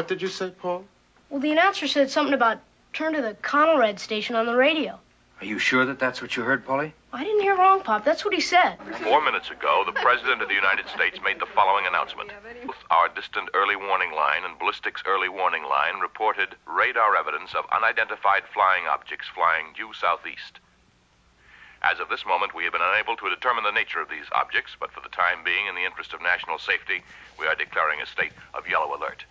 What did you say, Paul? Well, the announcer said something about turn to the Conrad station on the radio. Are you sure that that's what you heard, Polly? I didn't hear wrong, Pop. That's what he said. Four minutes ago, the President of the United States made the following announcement. Both Our distant early warning line and ballistics early warning line reported radar evidence of unidentified flying objects flying due southeast. As of this moment, we have been unable to determine the nature of these objects, but for the time being, in the interest of national safety, we are declaring a state of yellow alert.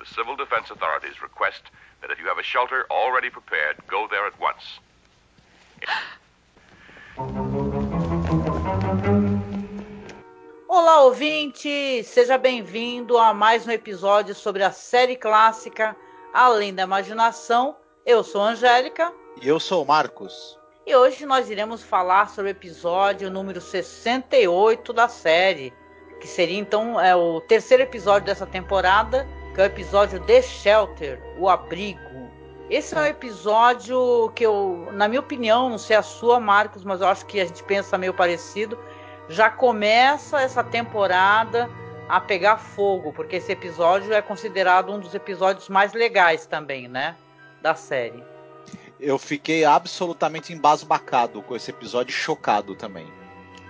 The civil defense authorities request that if you have a shelter already prepared, go there at once. Olá, ouvinte! Seja bem-vindo a mais um episódio sobre a série clássica Além da Imaginação. Eu sou a Angélica E eu sou o Marcos. e hoje nós iremos falar sobre o episódio número 68 da série, que seria então é, o terceiro episódio dessa temporada, que é o episódio The Shelter, o abrigo. Esse é um episódio que eu, na minha opinião, não sei a sua, Marcos, mas eu acho que a gente pensa meio parecido. Já começa essa temporada a pegar fogo, porque esse episódio é considerado um dos episódios mais legais também, né? Da série. Eu fiquei absolutamente embasbacado com esse episódio, chocado também.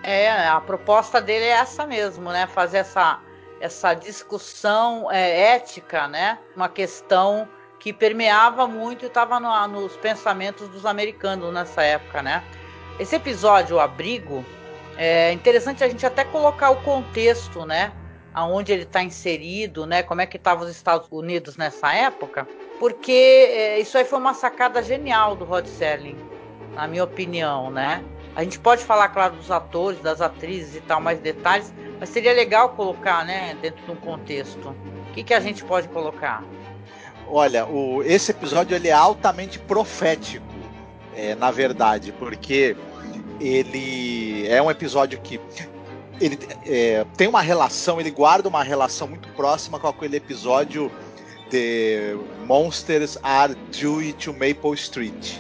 É, a proposta dele é essa mesmo, né? Fazer essa, essa discussão é, ética, né? Uma questão que permeava muito e estava no, nos pensamentos dos americanos nessa época, né? Esse episódio, o Abrigo, é interessante a gente até colocar o contexto, né? Aonde ele está inserido, né? Como é que estavam os Estados Unidos nessa época? Porque é, isso aí foi uma sacada genial do Rod Serling, na minha opinião, né? A gente pode falar, claro, dos atores, das atrizes e tal, mais detalhes, mas seria legal colocar, né, dentro de um contexto. O que, que a gente pode colocar? Olha, o- esse episódio ele é altamente profético, é, na verdade, porque ele é um episódio que ele é, tem uma relação, ele guarda uma relação muito próxima com aquele episódio de Monsters Are Due to Maple Street,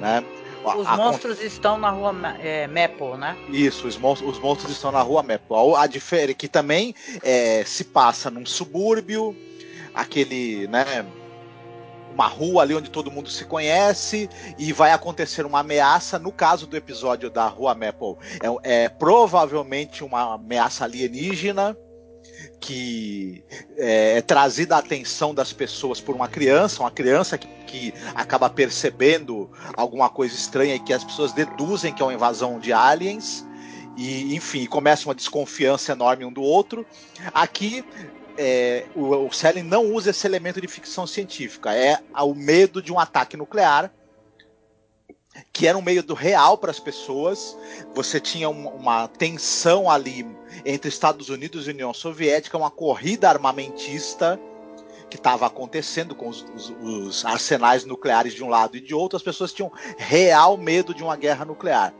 né? Os A- a- monstros estão na rua é, Maple, né? Isso, os monstros, os monstros estão na rua Maple. A, a diferença que também é, se passa num subúrbio, aquele, né, uma rua ali onde todo mundo se conhece e vai acontecer uma ameaça. No caso do episódio da rua Maple, é, é provavelmente uma ameaça alienígena que é, é trazida à atenção das pessoas por uma criança, uma criança que, que acaba percebendo alguma coisa estranha e que as pessoas deduzem que é uma invasão de aliens. E, enfim, começa uma desconfiança enorme um do outro. Aqui, é, o, o não usa esse elemento de ficção científica, é o medo de um ataque nuclear, que era um medo real para as pessoas. Você tinha um- uma tensão ali entre Estados Unidos e União Soviética, uma corrida armamentista que estava acontecendo com os, os- os arsenais nucleares de um lado e de outro. As pessoas tinham real medo de uma guerra nuclear.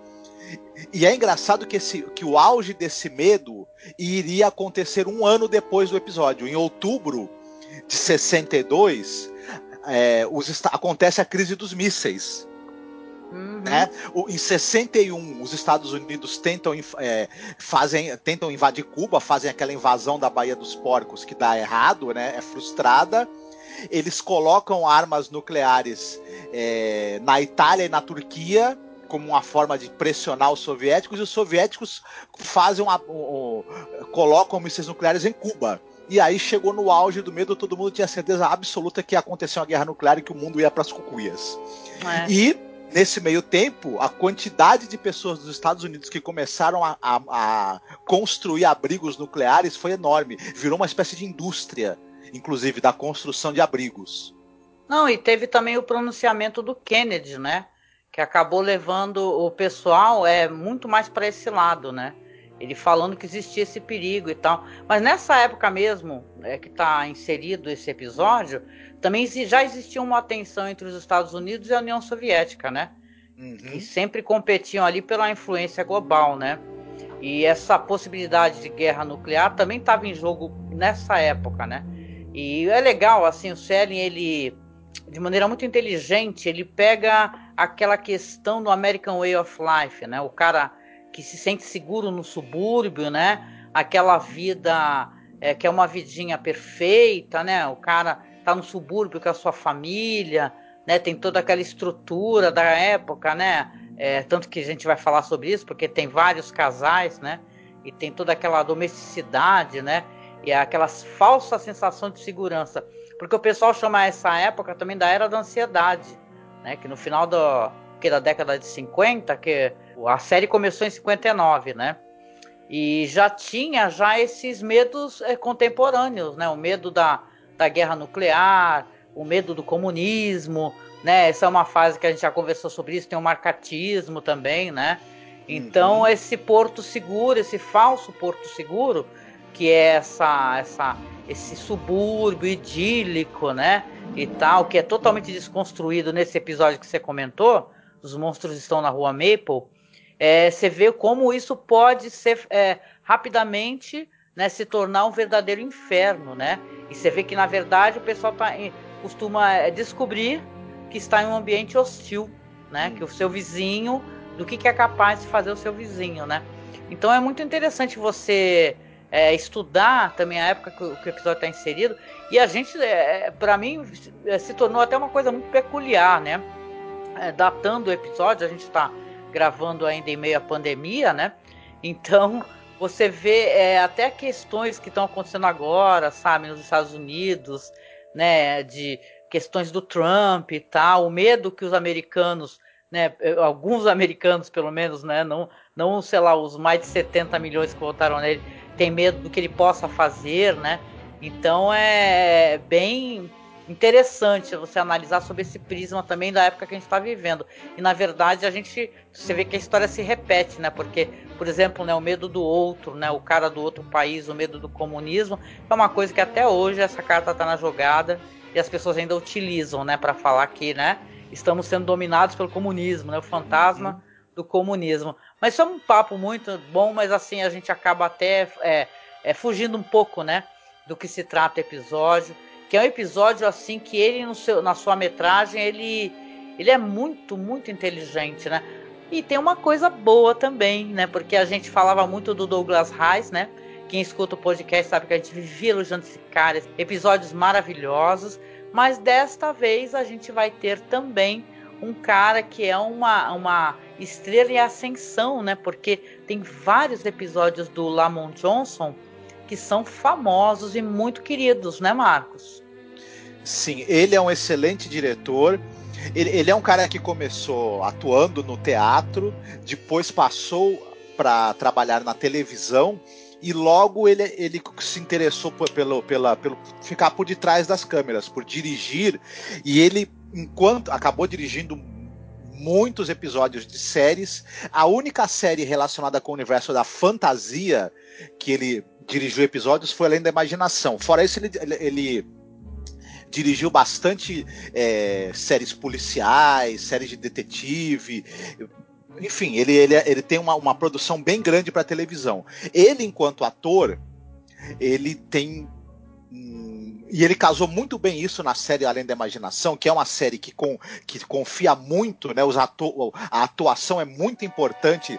E é engraçado que, esse, que o auge desse medo iria acontecer um ano depois do episódio. Em outubro de 62, é, os acontece a crise dos mísseis. Uhum. Né? O- em 61, os Estados Unidos tentam, é, fazem, tentam invadir Cuba, fazem aquela invasão da Baía dos Porcos que dá errado, né? é frustrada. Eles colocam armas nucleares é, na Itália e na Turquia como uma forma de pressionar os soviéticos, e os soviéticos fazem uma, um- um- colocam mísseis nucleares em Cuba. E aí chegou no auge do medo, todo mundo tinha certeza absoluta que ia acontecer uma guerra nuclear e que o mundo ia para as cucuias. É. E nesse meio tempo, a quantidade de pessoas dos Estados Unidos que começaram a, a- a construir abrigos nucleares foi enorme. Virou uma espécie de indústria, inclusive, da construção de abrigos. Não, e teve também o pronunciamento do Kennedy, né? Que acabou levando o pessoal é muito mais para esse lado, né? Ele falando que existia esse perigo e tal. Mas nessa época mesmo, é, que está inserido esse episódio, também já existia uma tensão entre os Estados Unidos e a União Soviética, né? Uhum. Que sempre competiam ali pela influência global, né? E essa possibilidade de guerra nuclear também estava em jogo nessa época, né? E é legal, assim, o Selling, ele, de maneira muito inteligente, ele pega aquela questão do American Way of Life, né? O cara que se sente seguro no subúrbio, né? Aquela vida é, que é uma vidinha perfeita, né? O cara tá no subúrbio com a sua família, né? Tem toda aquela estrutura da época, né? É, tanto que a gente vai falar sobre isso, porque tem vários casais, né? E tem toda aquela domesticidade, né? E aquela falsa sensação de segurança. Porque o pessoal chama essa época também da era da ansiedade, né? Que no final do, que da década de 50, que a série começou em 59, né? E já tinha já esses medos é, contemporâneos, né? O medo da, da guerra nuclear, o medo do comunismo, né? Essa é uma fase que a gente já conversou sobre isso, tem o marcatismo também, né? Então uhum. esse porto seguro, esse falso porto seguro, que é essa, essa, esse subúrbio idílico, né? E tal, que é totalmente desconstruído nesse episódio que você comentou, os monstros estão na rua Maple, é, você vê como isso pode ser é, rapidamente né, se tornar um verdadeiro inferno, né? E você vê que na verdade o pessoal tá, costuma é, descobrir que está em um ambiente hostil, né? Que o seu vizinho, do que, que é capaz de fazer o seu vizinho, né? Então é muito interessante você é, estudar também a época que o, que o episódio está inserido. E a gente, é, para mim, é, se tornou até uma coisa muito peculiar, né? é, datando o episódio, a gente está gravando ainda em meio à pandemia, né? Então você vê é, até questões que estão acontecendo agora, sabe, nos Estados Unidos, né? De questões do Trump e tal, o medo que os americanos, né? Alguns americanos, pelo menos, né? Não, não sei lá, os mais de 70 milhões que votaram nele, tem medo do que ele possa fazer, né? Então é bem interessante você analisar sobre esse prisma também da época que a gente está vivendo. E na verdade a gente você vê que a história se repete, né? Porque, por exemplo, né, o medo do outro, né, o cara do outro país, o medo do comunismo, é uma coisa que até hoje essa carta está na jogada e as pessoas ainda utilizam, né, para falar que, né, estamos sendo dominados pelo comunismo, né, o fantasma uhum. do comunismo. Mas isso é um papo muito bom, mas assim a gente acaba até é, é, fugindo um pouco, né, do que se trata o episódio que é um episódio assim que ele seu, na sua metragem ele ele é muito muito inteligente, né? E tem uma coisa boa também, né? Porque a gente falava muito do Douglas Reis, né? Quem escuta o podcast sabe que a gente vivia elogiando esse cara, episódios maravilhosos, mas desta vez a gente vai ter também um cara que é uma, uma estrela em ascensão, né? Porque tem vários episódios do Lamont Johnson que são famosos e muito queridos, né, Marcos? Sim, ele é um excelente diretor. Ele, ele é um cara que começou atuando no teatro, depois passou para trabalhar na televisão e logo ele, ele se interessou por, pelo, pela, pelo ficar por detrás das câmeras, por dirigir. E ele, enquanto acabou dirigindo muitos episódios de séries, a única série relacionada com o universo da fantasia que ele dirigiu episódios foi Além da Imaginação. Fora isso, ele, ele dirigiu bastante é, séries policiais, séries de detetive. Enfim, ele, ele, ele tem uma, uma produção bem grande para televisão. Ele, enquanto ator, ele tem. Hum, e ele casou muito bem isso na série Além da Imaginação, que é uma série que, com, que confia muito, né? Os atu a atuação é muito importante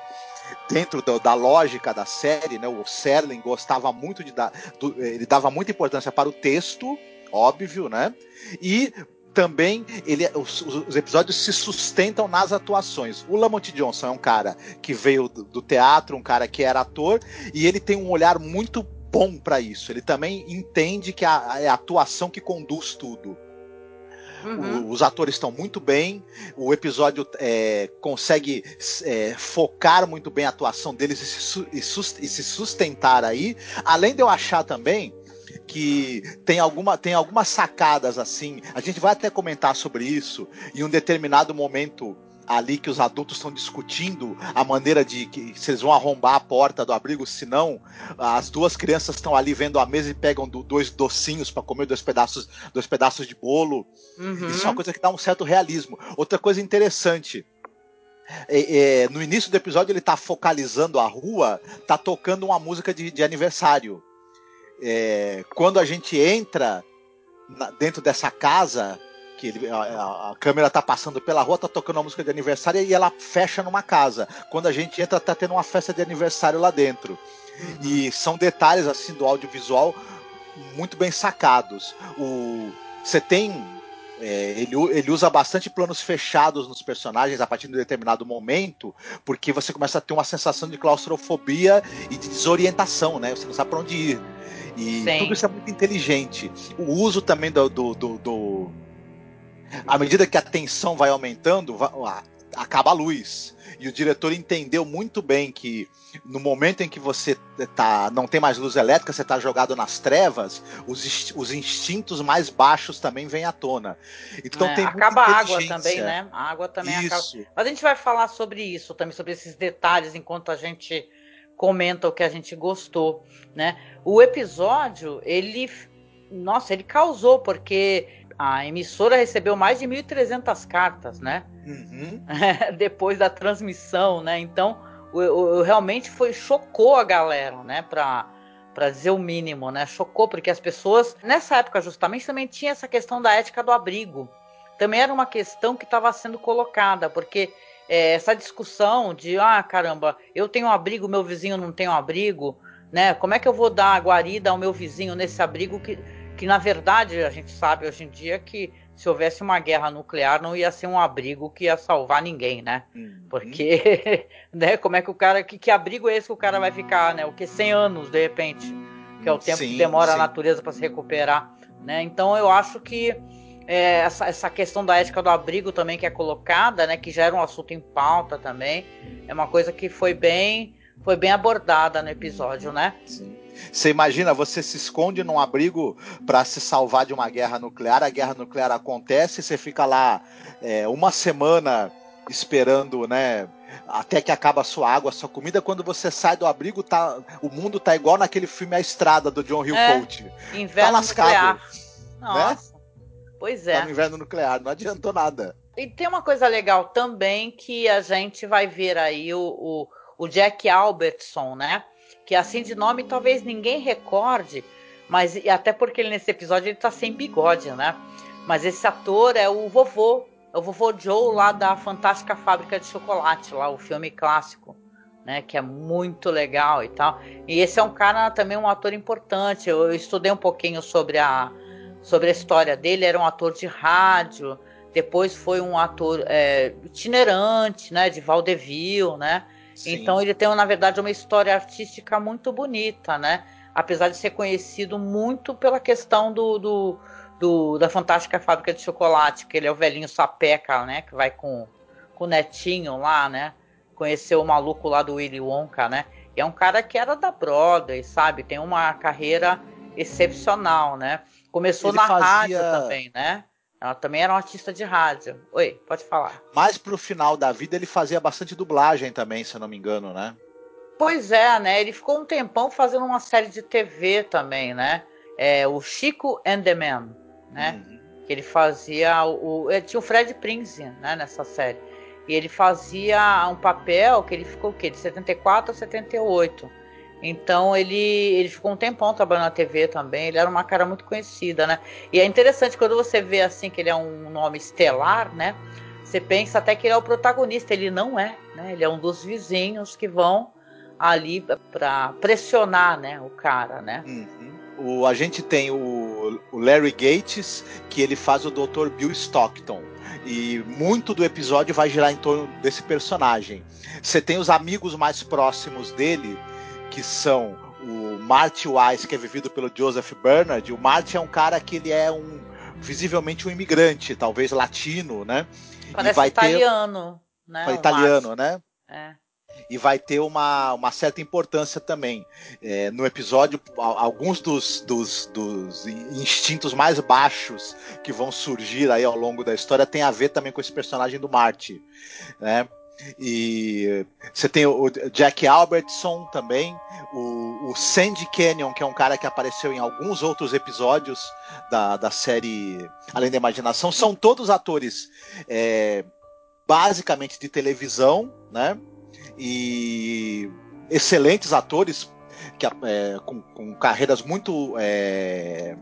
dentro do, da lógica da série, né? O Serling gostava muito de dar, do, ele dava muita importância para o texto, óbvio, né? E também ele, os, os, episódios se sustentam nas atuações. O Lamont Johnson é um cara que veio do, do teatro, um cara que era ator, e ele tem um olhar muito bom para isso. Ele também entende que a, é a atuação que conduz tudo. Uhum. O, os atores estão muito bem, o episódio é, consegue é, focar muito bem a atuação deles e se, e, e se sustentar aí. Além de eu achar também que tem, alguma, tem algumas sacadas assim. A gente vai até comentar sobre isso em um determinado momento ali que os adultos estão discutindo a maneira de que eles vão arrombar a porta do abrigo, se não, as duas crianças estão ali vendo a mesa e pegam do, dois docinhos para comer dois pedaços, dois pedaços de bolo. Uhum. Isso é uma coisa que dá um certo realismo. Outra coisa interessante. é- é, no início do episódio ele tá focalizando a rua, tá tocando uma música de, de aniversário. É, quando a gente entra na- dentro dessa casa, que ele- a, a- câmera tá passando pela rua, tá tocando uma música de aniversário e ela fecha numa casa. Quando a gente entra, tá tendo uma festa de aniversário lá dentro. E são detalhes assim do audiovisual muito bem sacados. O você tem é, ele, ele usa bastante planos fechados nos personagens a partir de um determinado momento, porque você começa a ter uma sensação de claustrofobia e de desorientação, né? Você não sabe para onde ir. E Sim. tudo isso é muito inteligente. O uso também do, do, do- do- à medida que a tensão vai aumentando, va- a- acaba a luz. E o diretor entendeu muito bem que no momento em que você tá, não tem mais luz elétrica, você está jogado nas trevas, os, os instintos mais baixos também vêm à tona. Então É, tem acaba a água também, né? A água também acaba. Isso. Mas a gente vai falar sobre isso também, sobre esses detalhes, enquanto a gente comenta o que a gente gostou, né? O episódio, ele, nossa, ele causou, porque a emissora recebeu mais de 1.300 cartas, né? Uhum. Depois da transmissão, né? Então, o, o- realmente foi chocou a galera, né? Pra, pra dizer o mínimo, né? Chocou, porque as pessoas, nessa época justamente, também tinha essa questão da ética do abrigo. Também era uma questão que estava sendo colocada, porque é, essa discussão de, ah, caramba, eu tenho um abrigo, meu vizinho não tem um abrigo, né? Como é que eu vou dar a guarida ao meu vizinho nesse abrigo que, que na verdade, a gente sabe hoje em dia que se houvesse uma guerra nuclear não ia ser um abrigo que ia salvar ninguém, né? Uhum. Porque, né, como é que o cara, que, que abrigo é esse que o cara vai ficar, né? O que 100 anos de repente, que é o tempo Sim, que demora sim. a natureza para se recuperar, né? Então eu acho que é, essa, essa questão da ética do abrigo também que é colocada, né, que já era um assunto em pauta também, é uma coisa que foi bem, foi bem abordada no episódio, né? Sim. Você imagina, você se esconde num abrigo para se salvar de uma guerra nuclear, a guerra nuclear acontece, você fica lá é, uma semana esperando, né? Até que acaba a sua água, a sua comida. Quando você sai do abrigo, tá, o mundo tá igual naquele filme A Estrada do John Hillcoat. Inverno Tá lascado, né? nuclear. Nossa. Pois é. Tá no inverno nuclear, não adiantou nada. E tem uma coisa legal também que a gente vai ver aí o, o, o Jack Albertson, né? Que assim de nome talvez ninguém recorde, mas até porque ele nesse episódio ele tá sem bigode, né? Mas esse ator é o vovô, é o vovô Joe lá da Fantástica Fábrica de Chocolate, lá o filme clássico, né? Que é muito legal e tal. E esse é um cara também um ator importante. Eu, eu estudei um pouquinho sobre a sobre a história dele. Era um ator de rádio depois foi um ator é, itinerante, né, de vaudeville, né? Sim. Então ele tem, na verdade, uma história artística muito bonita, né? Apesar de ser conhecido muito pela questão do, do, do- da fantástica fábrica de chocolate, que ele é o velhinho sapeca, né? Que vai com, com o netinho lá, né? Conheceu o maluco lá do Willy Wonka, né? E é um cara que era da Broadway, sabe? Tem uma carreira excepcional, né? Começou na fazia- rádio também, né? Ela também era um artista de rádio. Oi, pode falar. Mas pro final da vida ele fazia bastante dublagem também, se eu não me engano, né? Pois é, né? Ele ficou um tempão fazendo uma série de TV também, né? É, o Chico and the Man, né? Uhum. Que ele fazia o, eh, tinha o Fred Prinze, né? Nessa série. E ele fazia um papel que ele ficou o quê? De 74 a 78. Então ele, ele ficou um tempão trabalhando na TV também. Ele era uma cara muito conhecida, né? E é interessante quando você vê assim que ele é um nome estelar, né? Você pensa até que ele é o protagonista. Ele não é, né? Ele é um dos vizinhos que vão ali para pressionar, né? O cara, né? Uhum. O, a gente tem o, o Larry Gates, que ele faz o Dr. Bill Stockton. E muito do episódio vai girar em torno desse personagem. Você tem os amigos mais próximos dele, que são o Marty Wise, que é vivido pelo Joseph Bernard. O Marty é um cara que ele é um visivelmente um imigrante, talvez latino, né? Parece vai ter- italiano, né? Fala o italiano, né? É. e vai ter uma, uma certa importância também. É, no episódio, alguns dos, dos, dos, instintos mais baixos que vão surgir aí ao longo da história tem a ver também com esse personagem do Marty. Né? E você tem o Jack Albertson também, o, o, Sandy Canyon, que é um cara que apareceu em alguns outros episódios da, da série Além da Imaginação, são todos atores é, basicamente de televisão, né? E excelentes atores que, é, com, com, carreiras muito é,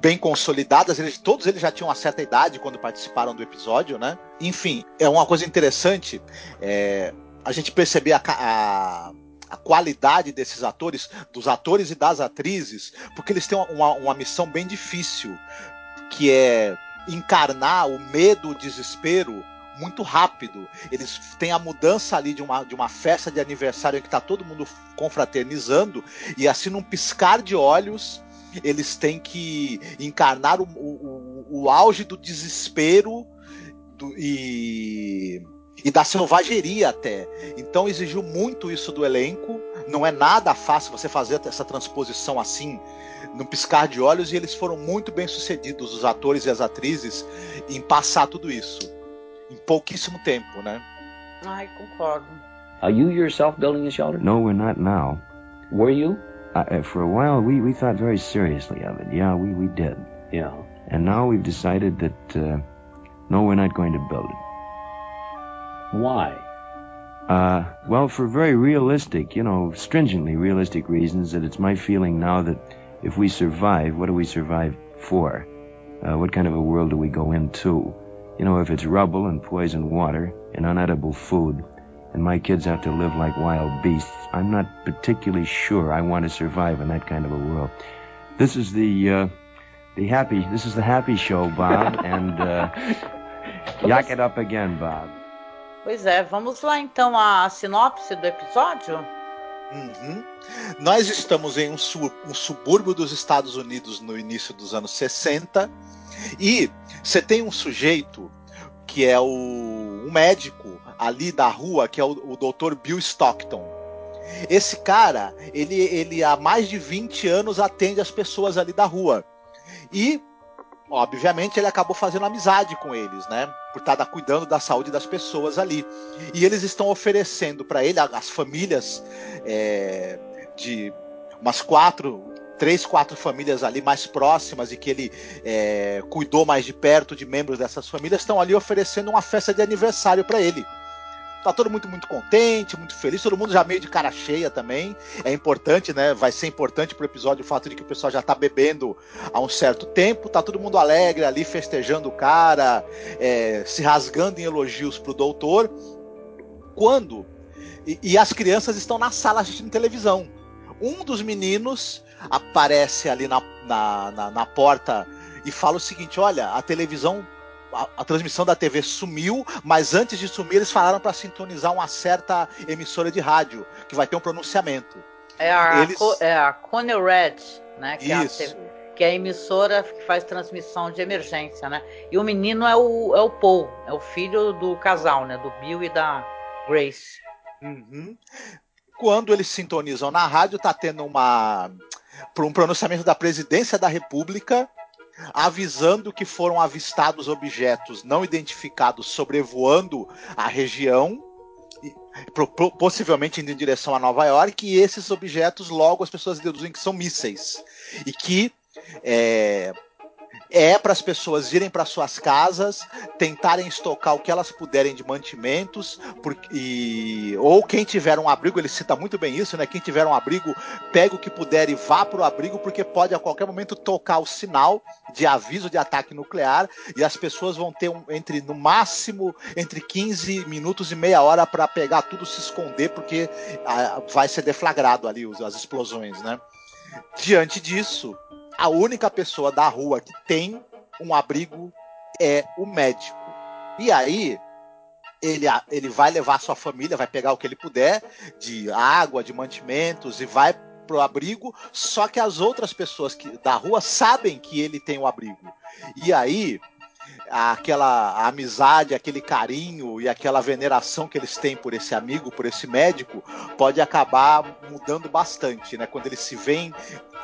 bem consolidadas. Eles, todos eles já tinham uma certa idade quando participaram do episódio, né? Enfim, é uma coisa interessante é, a gente perceber a, a, a, qualidade desses atores, dos atores e das atrizes, porque eles têm uma, uma missão bem difícil, que é encarnar o medo, o desespero muito rápido. Eles têm a mudança ali de uma, de uma festa de aniversário em que está todo mundo confraternizando, e assim, num piscar de olhos, eles têm que encarnar o, o, o auge do desespero do, e, e da selvageria até. Então exigiu muito isso do elenco. Não é nada fácil você fazer essa transposição assim, num piscar de olhos, e eles foram muito bem sucedidos, os atores e as atrizes, em passar tudo isso. Em pouquíssimo tempo, né? Ai, concordo. Are you yourself building a shelter? No, we're not now. Were you? Uh, for a while, we, we thought very seriously of it. Yeah, we, we did. Yeah. And now we've decided that, uh, no, we're not going to build it. Why? Uh, well, for very realistic, you know, stringently realistic reasons, that it's my feeling now that if we survive, what do we survive for? Uh, what kind of a world do we go into? You know, if it's rubble and poisoned water and unedible food, and my kids have to live like wild beasts, I'm not particularly sure I want to survive in that kind of a world. This is the uh, the happy. This is the happy show, Bob, and uh, yak it up again, Bob. Pois é, vamos lá então a sinopse do episódio. Uhum. Nós estamos em um, su um subúrbio dos Estados Unidos no início dos anos 60 e você tem um sujeito que é o um médico ali da rua, que é o, o Dr. Bill Stockton. Esse cara, ele, ele há mais de 20 anos atende as pessoas ali da rua. E, obviamente, ele acabou fazendo amizade com eles, né? Por estar cuidando da saúde das pessoas ali. E eles estão oferecendo para ele, as famílias é, de umas quatro, três, quatro famílias ali mais próximas e que ele é, cuidou mais de perto de membros dessas famílias, estão ali oferecendo uma festa de aniversário para ele. Tá todo mundo muito contente, muito feliz, todo mundo já meio de cara cheia também. É importante, né? Vai ser importante pro episódio o fato de que o pessoal já tá bebendo há um certo tempo, tá todo mundo alegre ali, festejando o cara, é, se rasgando em elogios pro doutor. Quando. E, e as crianças estão na sala assistindo televisão. Um dos meninos aparece ali na, na, na, na porta e fala o seguinte: olha, a televisão a, a, transmissão da TV sumiu, mas antes de sumir eles falaram para sintonizar uma certa emissora de rádio que vai ter um pronunciamento. É a, eles... é a Coney Red, né? Que Isso. É a, que é a emissora que faz transmissão de emergência, né? E o menino é o, é o Paul, é o filho do casal, né? Do Bill e da Grace. Uhum. Quando eles sintonizam na rádio, tá tendo uma um pronunciamento da presidência da República avisando que foram avistados objetos não identificados sobrevoando a região, possivelmente indo em direção a Nova York, e esses objetos logo as pessoas deduzem que são mísseis. E que é, é para as pessoas irem para suas casas, tentarem estocar o que elas puderem de mantimentos, e, ou quem tiver um abrigo, ele cita muito bem isso, né? Quem tiver um abrigo, pega o que puder e vá para o abrigo, porque pode a qualquer momento tocar o sinal de aviso de ataque nuclear e as pessoas vão ter um, entre no máximo entre 15 minutos e meia hora para pegar tudo se esconder, porque a, vai ser deflagrado ali as explosões, né? Diante disso, a única pessoa da rua que tem um abrigo é o médico. E aí, ele, ele vai levar sua família, vai pegar o que ele puder de água, de mantimentos e vai pro abrigo, só que as outras pessoas que, da rua sabem que ele tem o abrigo. E aí aquela amizade, aquele carinho e aquela veneração que eles têm por esse amigo, por esse médico, pode acabar mudando bastante, né? Quando eles se veem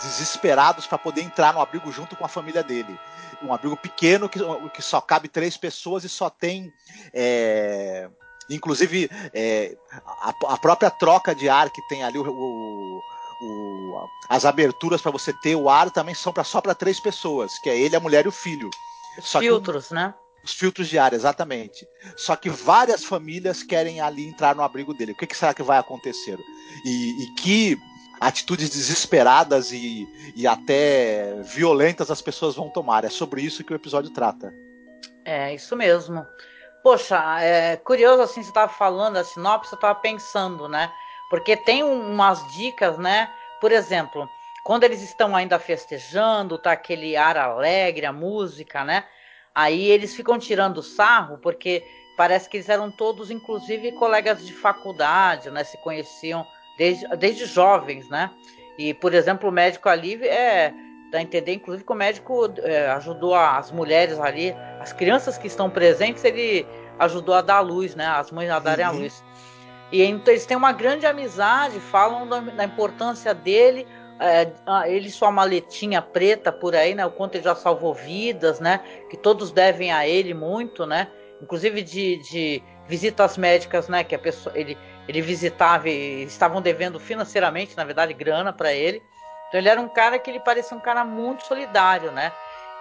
desesperados para poder entrar no abrigo junto com a família dele. Um abrigo pequeno que, que só cabe três pessoas e só tem. É, inclusive, é, a, a, própria troca de ar que tem ali, o, o, o as aberturas para você ter o ar também são pra, só para três pessoas, que é ele, a mulher e o filho. Os Só filtros, que, né? Os filtros de ar, exatamente. Só que várias famílias querem ali entrar no abrigo dele. O que, que será que vai acontecer? E, e que atitudes desesperadas e, e até violentas as pessoas vão tomar. É sobre isso que o episódio trata. É, isso mesmo. Poxa, é curioso assim, você estava falando a sinopse, eu estava pensando, né? Porque tem umas dicas, né? Por exemplo, quando eles estão ainda festejando, tá aquele ar alegre, a música, né? Aí eles ficam tirando sarro, porque parece que eles eram todos, inclusive, colegas de faculdade, né? Se conheciam desde, desde jovens, né? E, por exemplo, o médico ali é. Dá a entender, inclusive, que o médico é, ajudou as mulheres ali, as crianças que estão presentes, ele ajudou a dar luz, né? As mães a darem uhum. a luz. E então eles têm uma grande amizade, falam da, da importância dele é, ah, ele sua maletinha preta por aí, né? O quanto ele já salvou vidas, né? Que todos devem a ele muito, né? Inclusive de, de visitas médicas, né? Que a pessoa ele, ele visitava e estavam devendo financeiramente, na verdade, grana para ele. Então ele era um cara que ele parecia um cara muito solidário, né?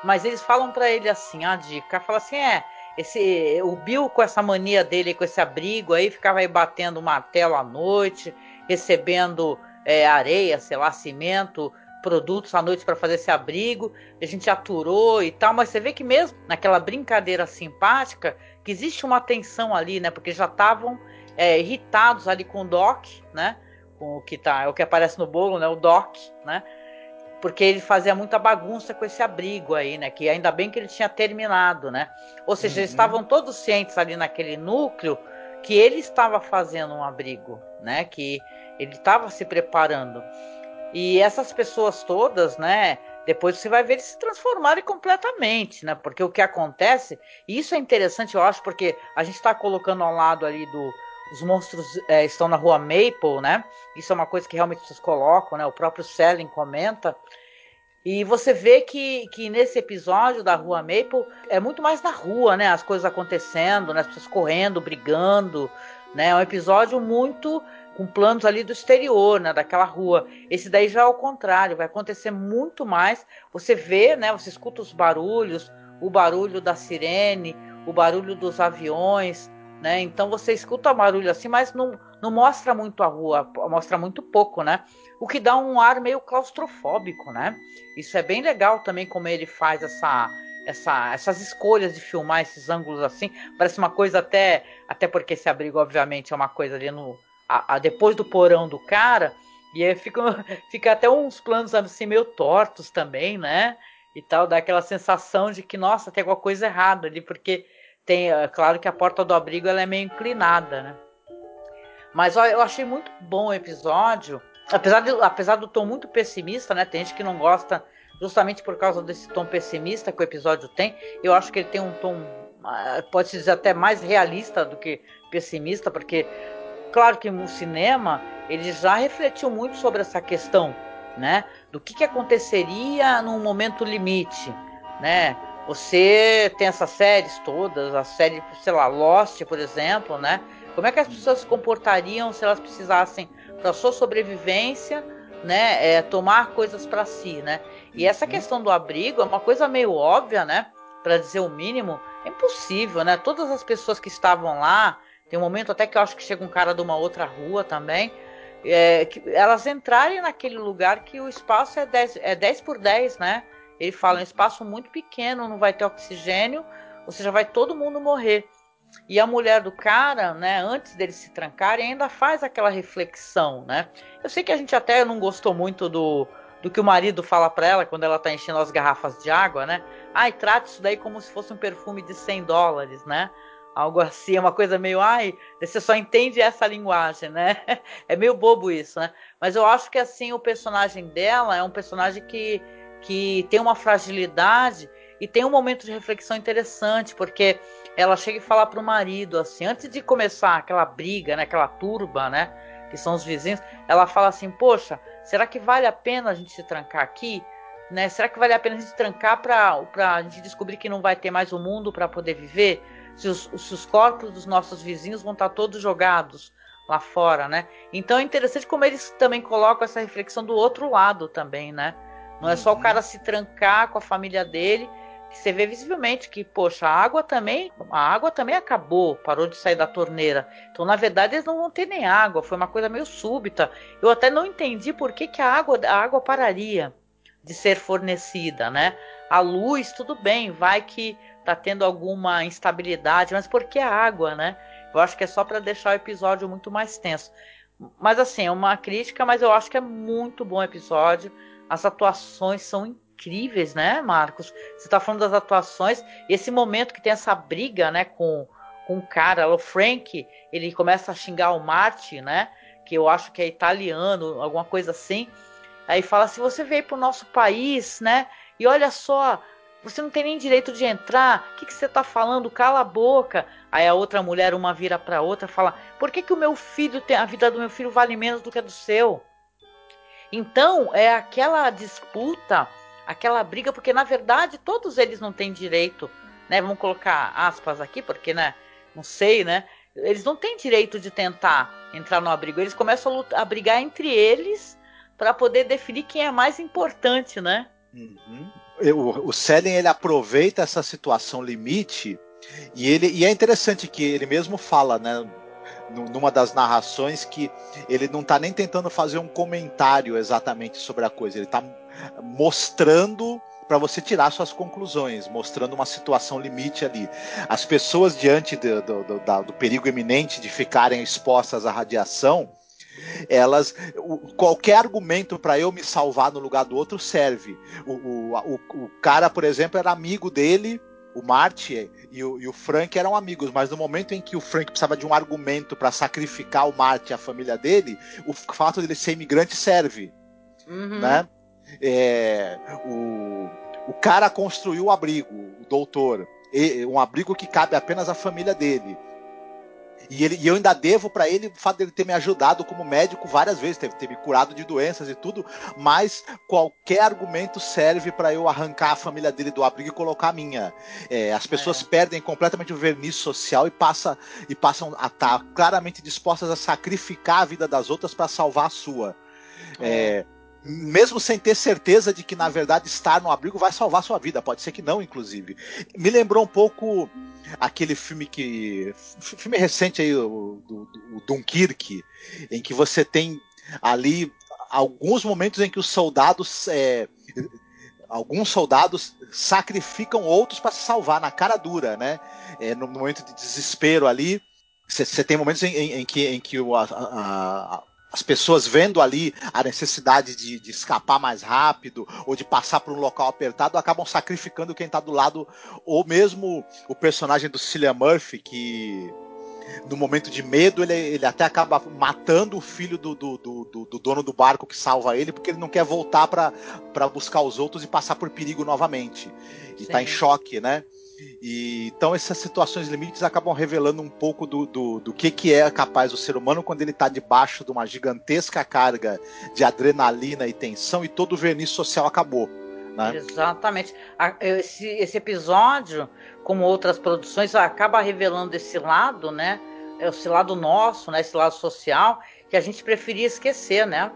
Mas eles falam para ele assim, a dica, fala assim, é, esse o Bill com essa mania dele, com esse abrigo aí, ficava aí batendo martelo à noite, recebendo é, areia, sei lá, cimento, produtos à noite para fazer esse abrigo. A gente aturou e tal, mas você vê que mesmo naquela brincadeira simpática, que existe uma tensão ali, né? Porque já estavam é, irritados ali com o Doc, né? Com o que tá, o que aparece no bolo, né? O Doc, né? Porque ele fazia muita bagunça com esse abrigo aí, né? Que ainda bem que ele tinha terminado, né? Ou seja, uhum. eles estavam todos cientes ali naquele núcleo que ele estava fazendo um abrigo, né? Que ele estava se preparando. E essas pessoas todas, né? Depois você vai ver eles se transformarem completamente, né? Porque o que acontece, e isso é interessante, eu acho, porque a gente está colocando ao lado ali do. Os monstros é, estão na rua Maple, né? Isso é uma coisa que realmente vocês colocam, né? O próprio Selling comenta. E você vê que, que nesse episódio da Rua Maple é muito mais na rua, né? As coisas acontecendo, né? as pessoas correndo, brigando, né? É um episódio muito com planos ali do exterior, né, daquela rua. Esse daí já é o contrário, vai acontecer muito mais. Você vê, né, você escuta os barulhos, o barulho da sirene, o barulho dos aviões, né? Então você escuta barulho assim, mas não, não mostra muito a rua, mostra muito pouco, né? O que dá um ar meio claustrofóbico, né? Isso é bem legal também como ele faz essa essa, essas escolhas de filmar esses ângulos assim, parece uma coisa até até porque esse abrigo obviamente é uma coisa ali no a, a, depois do porão do cara, e aí fica, fica até uns planos assim meio tortos também, né? E tal, dá aquela sensação de que, nossa, tem alguma coisa errada ali, porque tem, é claro que a porta do abrigo ela é meio inclinada, né? Mas ó, eu achei muito bom o episódio, apesar, de, apesar do tom muito pessimista, né? Tem gente que não gosta justamente por causa desse tom pessimista que o episódio tem. Eu acho que ele tem um tom, ah, pode-se dizer até mais realista do que pessimista, porque claro que no cinema ele já refletiu muito sobre essa questão, né? Do que, que aconteceria num momento limite, né? Você tem essas séries todas, a série, sei lá, Lost, por exemplo, né? Como é que as pessoas se comportariam se elas precisassem para sua sobrevivência, né, é, tomar coisas para si, né? E essa questão do abrigo é uma coisa meio óbvia, né? Para dizer o mínimo, é impossível, né? Todas as pessoas que estavam lá, tem um momento até que eu acho que chega um cara de uma outra rua também. É, que elas entrarem naquele lugar que o espaço é 10, é 10 por 10, né? Ele fala, um espaço muito pequeno, não vai ter oxigênio, ou seja, vai todo mundo morrer. E a mulher do cara, né, antes deles se trancarem, ainda faz aquela reflexão, né? Eu sei que a gente até não gostou muito do, do que o marido fala para ela quando ela tá enchendo as garrafas de água, né? Ai, trate isso daí como se fosse um perfume de 100 dólares, né? algo assim, é uma coisa meio, ai, você só entende essa linguagem, né? É meio bobo isso, né? Mas eu acho que assim o personagem dela é um personagem que, que tem uma fragilidade E tem um momento de reflexão interessante, porque ela chega e fala pro marido, assim, antes de começar aquela briga, né, aquela turba, né, que são os vizinhos, ela fala assim, poxa, será que vale a pena a gente se trancar aqui? Né? Será que vale a pena a gente trancar para a gente descobrir que não vai ter mais o um mundo para poder viver? Se os, se os corpos dos nossos vizinhos vão estar todos jogados lá fora, né? Então é interessante como eles também colocam essa reflexão do outro lado também, né? Não é só o cara se trancar com a família dele, que você vê visivelmente que, poxa, a água também, a água também acabou, parou de sair da torneira. Então, na verdade, eles não vão ter nem água, foi uma coisa meio súbita. Eu até não entendi por que, que a água, a água pararia de ser fornecida, né? A luz, tudo bem, vai que tá tendo alguma instabilidade, mas por que a água, né? Eu acho que é só para deixar o episódio muito mais tenso. Mas assim, é uma crítica, mas eu acho que é muito bom episódio. As atuações são incríveis, né, Marcos? Você está falando das atuações, esse momento que tem essa briga, né, com, com o cara, o Frank, ele começa a xingar o Marty, né, que eu acho que é italiano, alguma coisa assim. Aí fala: se você veio para o nosso país, né, e olha só, você não tem nem direito de entrar. O que, que você está falando? Cala a boca. Aí a outra mulher, uma vira para outra, fala: Por que, que o meu filho tem a vida do meu filho vale menos do que a do seu? Então, é aquela disputa, aquela briga, porque na verdade todos eles não têm direito, né? Vamos colocar aspas aqui, porque, né? Não sei, né? Eles não têm direito de tentar entrar no abrigo. Eles começam a, lutar, a brigar entre eles para poder definir quem é mais importante, né? Uhum. O, o ele aproveita essa situação limite e ele e é interessante que ele mesmo fala, né? Numa das narrações que ele não está nem tentando fazer um comentário exatamente sobre a coisa, ele está mostrando para você tirar suas conclusões, mostrando uma situação limite ali. As pessoas diante do, do, do, do perigo iminente de ficarem expostas à radiação, elas qualquer argumento para eu me salvar no lugar do outro serve. O, o, o, o cara, por exemplo, era amigo dele o Marty e o, e o, Frank eram amigos, mas no momento em que o Frank precisava de um argumento para sacrificar o Marty e a família dele, o fato dele ser imigrante serve. Uhum. Né? É, o, o cara construiu o abrigo, o doutor, um abrigo que cabe apenas à família dele. E, ele, e eu ainda devo para ele o fato dele ter me ajudado como médico várias vezes, ter, ter me curado de doenças e tudo, mas qualquer argumento serve para eu arrancar a família dele do abrigo e colocar a minha. É, as pessoas é. perdem completamente o verniz social e, passa, e passam a estar tá claramente dispostas a sacrificar a vida das outras para salvar a sua. É. mesmo sem ter certeza de que na verdade estar no abrigo vai salvar sua vida, pode ser que não, inclusive. Me lembrou um pouco aquele filme que filme recente aí o, do, do Dunkirk, em que você tem ali alguns momentos em que os soldados é, alguns soldados sacrificam outros para se salvar na cara dura, né? É, no momento de desespero ali, você tem momentos em, em, em, que, em que o, a, a, as pessoas vendo ali a necessidade de, de, escapar mais rápido ou de passar por um local apertado acabam sacrificando quem está do lado, ou mesmo o personagem do Cillian Murphy, que no momento de medo ele, ele até acaba matando o filho do, do, do, do, dono do barco que salva ele, porque ele não quer voltar para buscar os outros e passar por perigo novamente. E está em choque, né? E, então essas situações limites acabam revelando um pouco do, do, do que, que é capaz o ser humano quando ele está debaixo de uma gigantesca carga de adrenalina e tensão e todo o verniz social acabou. Né? Exatamente. Esse, esse episódio, como outras produções, acaba revelando esse lado, né? Esse lado nosso, né? Esse lado social que a gente preferia esquecer, né?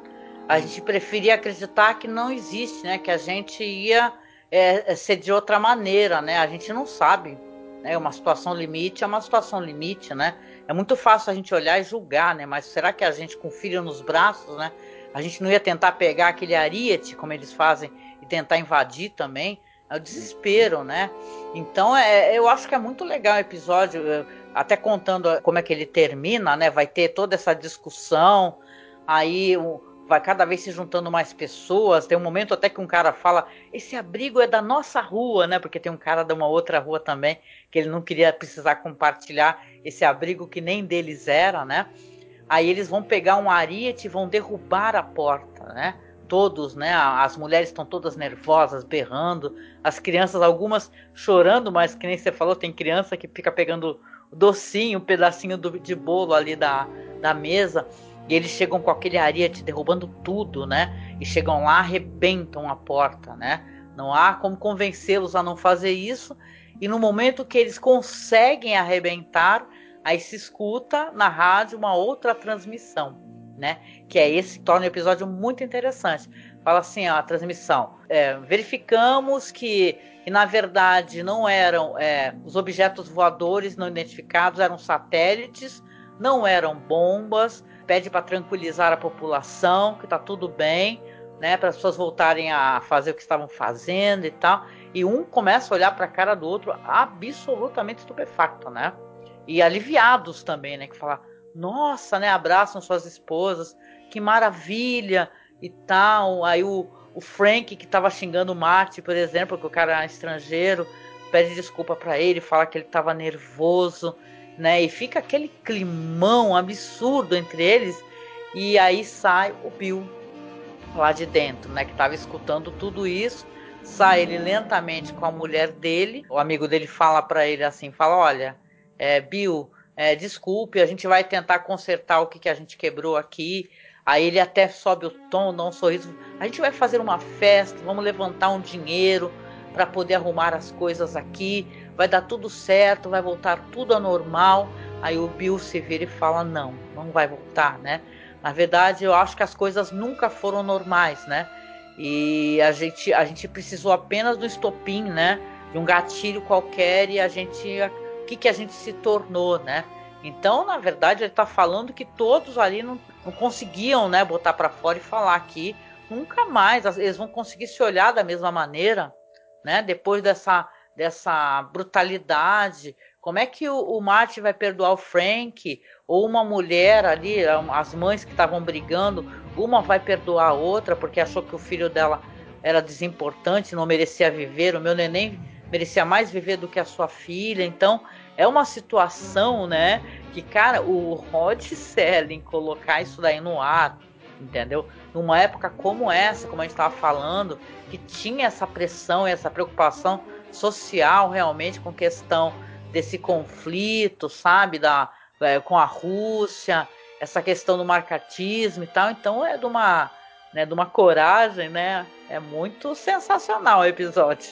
A gente preferia acreditar que não existe, né? Que a gente ia é, é, ser de outra maneira, né? A gente não sabe. Né? Uma situação limite é uma situação limite, né? É muito fácil a gente olhar e julgar, né? Mas será que a gente com o filho nos braços, né? A gente não ia tentar pegar aquele ariete, como eles fazem, e tentar invadir também? É o desespero, né? Então, é, eu acho que é muito legal o episódio, até contando como é que ele termina, né? Vai ter toda essa discussão, aí vai cada vez se juntando mais pessoas. Tem um momento até que um cara fala: esse abrigo é da nossa rua, né? Porque tem um cara de uma outra rua também que ele não queria precisar compartilhar esse abrigo que nem deles era, né? Aí eles vão pegar um ariete e vão derrubar a porta, né? todos, né? As mulheres estão todas nervosas, berrando, as crianças, algumas chorando, mas que nem você falou, tem criança que fica pegando docinho, um pedacinho do, de bolo ali da, da mesa. E eles chegam com aquele ariete derrubando tudo, né? E chegam lá, arrebentam a porta, né? Não há como convencê-los a não fazer isso. E no momento que eles conseguem arrebentar, aí se escuta na rádio uma outra transmissão, né? Que é esse torna o episódio muito interessante. Fala assim, ó, a transmissão. É, verificamos que, que, na verdade não eram é, os objetos voadores não identificados, eram satélites, não eram bombas, pede para tranquilizar a população, que está tudo bem, né, para as pessoas voltarem a fazer o que estavam fazendo e tal. E um começa a olhar para a cara do outro absolutamente estupefacto, né? E aliviados também, né, que fala: "Nossa, né, abraçam suas esposas, que maravilha" e tal. Aí o, o Frank que estava xingando o Marty, por exemplo, que o cara é estrangeiro, pede desculpa para ele, fala que ele estava nervoso né? E fica aquele climão absurdo entre eles. E aí sai o Bill lá de dentro, né? Que estava escutando tudo isso. Sai ele lentamente com a mulher dele. O amigo dele fala para ele assim: fala, olha, é, Bill, é, desculpe, a gente vai tentar consertar o que, que a gente quebrou aqui. Aí ele até sobe o tom, dá um sorriso. A gente vai fazer uma festa, vamos levantar um dinheiro para poder arrumar as coisas aqui vai dar tudo certo, vai voltar tudo ao normal. Aí o Bill se vira e fala: não, não vai voltar, né? Na verdade, eu acho que as coisas nunca foram normais, né? E a gente, a gente precisou apenas do estopim, né? De um gatilho qualquer e a gente, o que, que a gente se tornou, né? Então, na verdade, ele está falando que todos ali não, não conseguiam, né, botar para fora e falar que nunca mais eles vão conseguir se olhar da mesma maneira, né? Depois dessa dessa brutalidade. Como é que o, o vai perdoar o Frank? Ou uma mulher ali, as mães que estavam brigando, uma vai perdoar a outra porque achou que o filho dela era desimportante, não merecia viver. O meu neném merecia mais viver do que a sua filha. Então, é uma situação, né? Que, cara, o Rod Selling colocar isso daí no ar, entendeu? Numa época como essa, como a gente estava falando, que tinha essa pressão e essa preocupação social realmente com questão desse conflito, sabe, da, é, com a Rússia, essa questão do marcatismo e tal. Então é de uma, né, de uma coragem, né? É muito sensacional o episódio.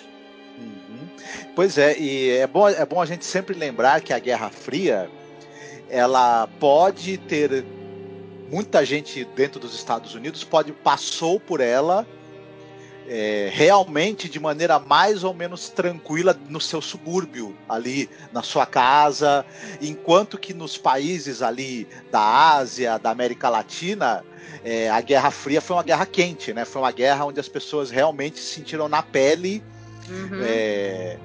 Uhum. Pois é, e é bom, é bom a gente sempre lembrar que a Guerra Fria ela pode ter muita gente dentro dos Estados Unidos pode passou por ela é, realmente de maneira mais ou menos tranquila no seu subúrbio, ali na sua casa, enquanto que nos países ali da Ásia, da América Latina, é, a Guerra Fria foi uma guerra quente, né? Foi uma guerra onde as pessoas realmente se sentiram na pele. Uhum. É,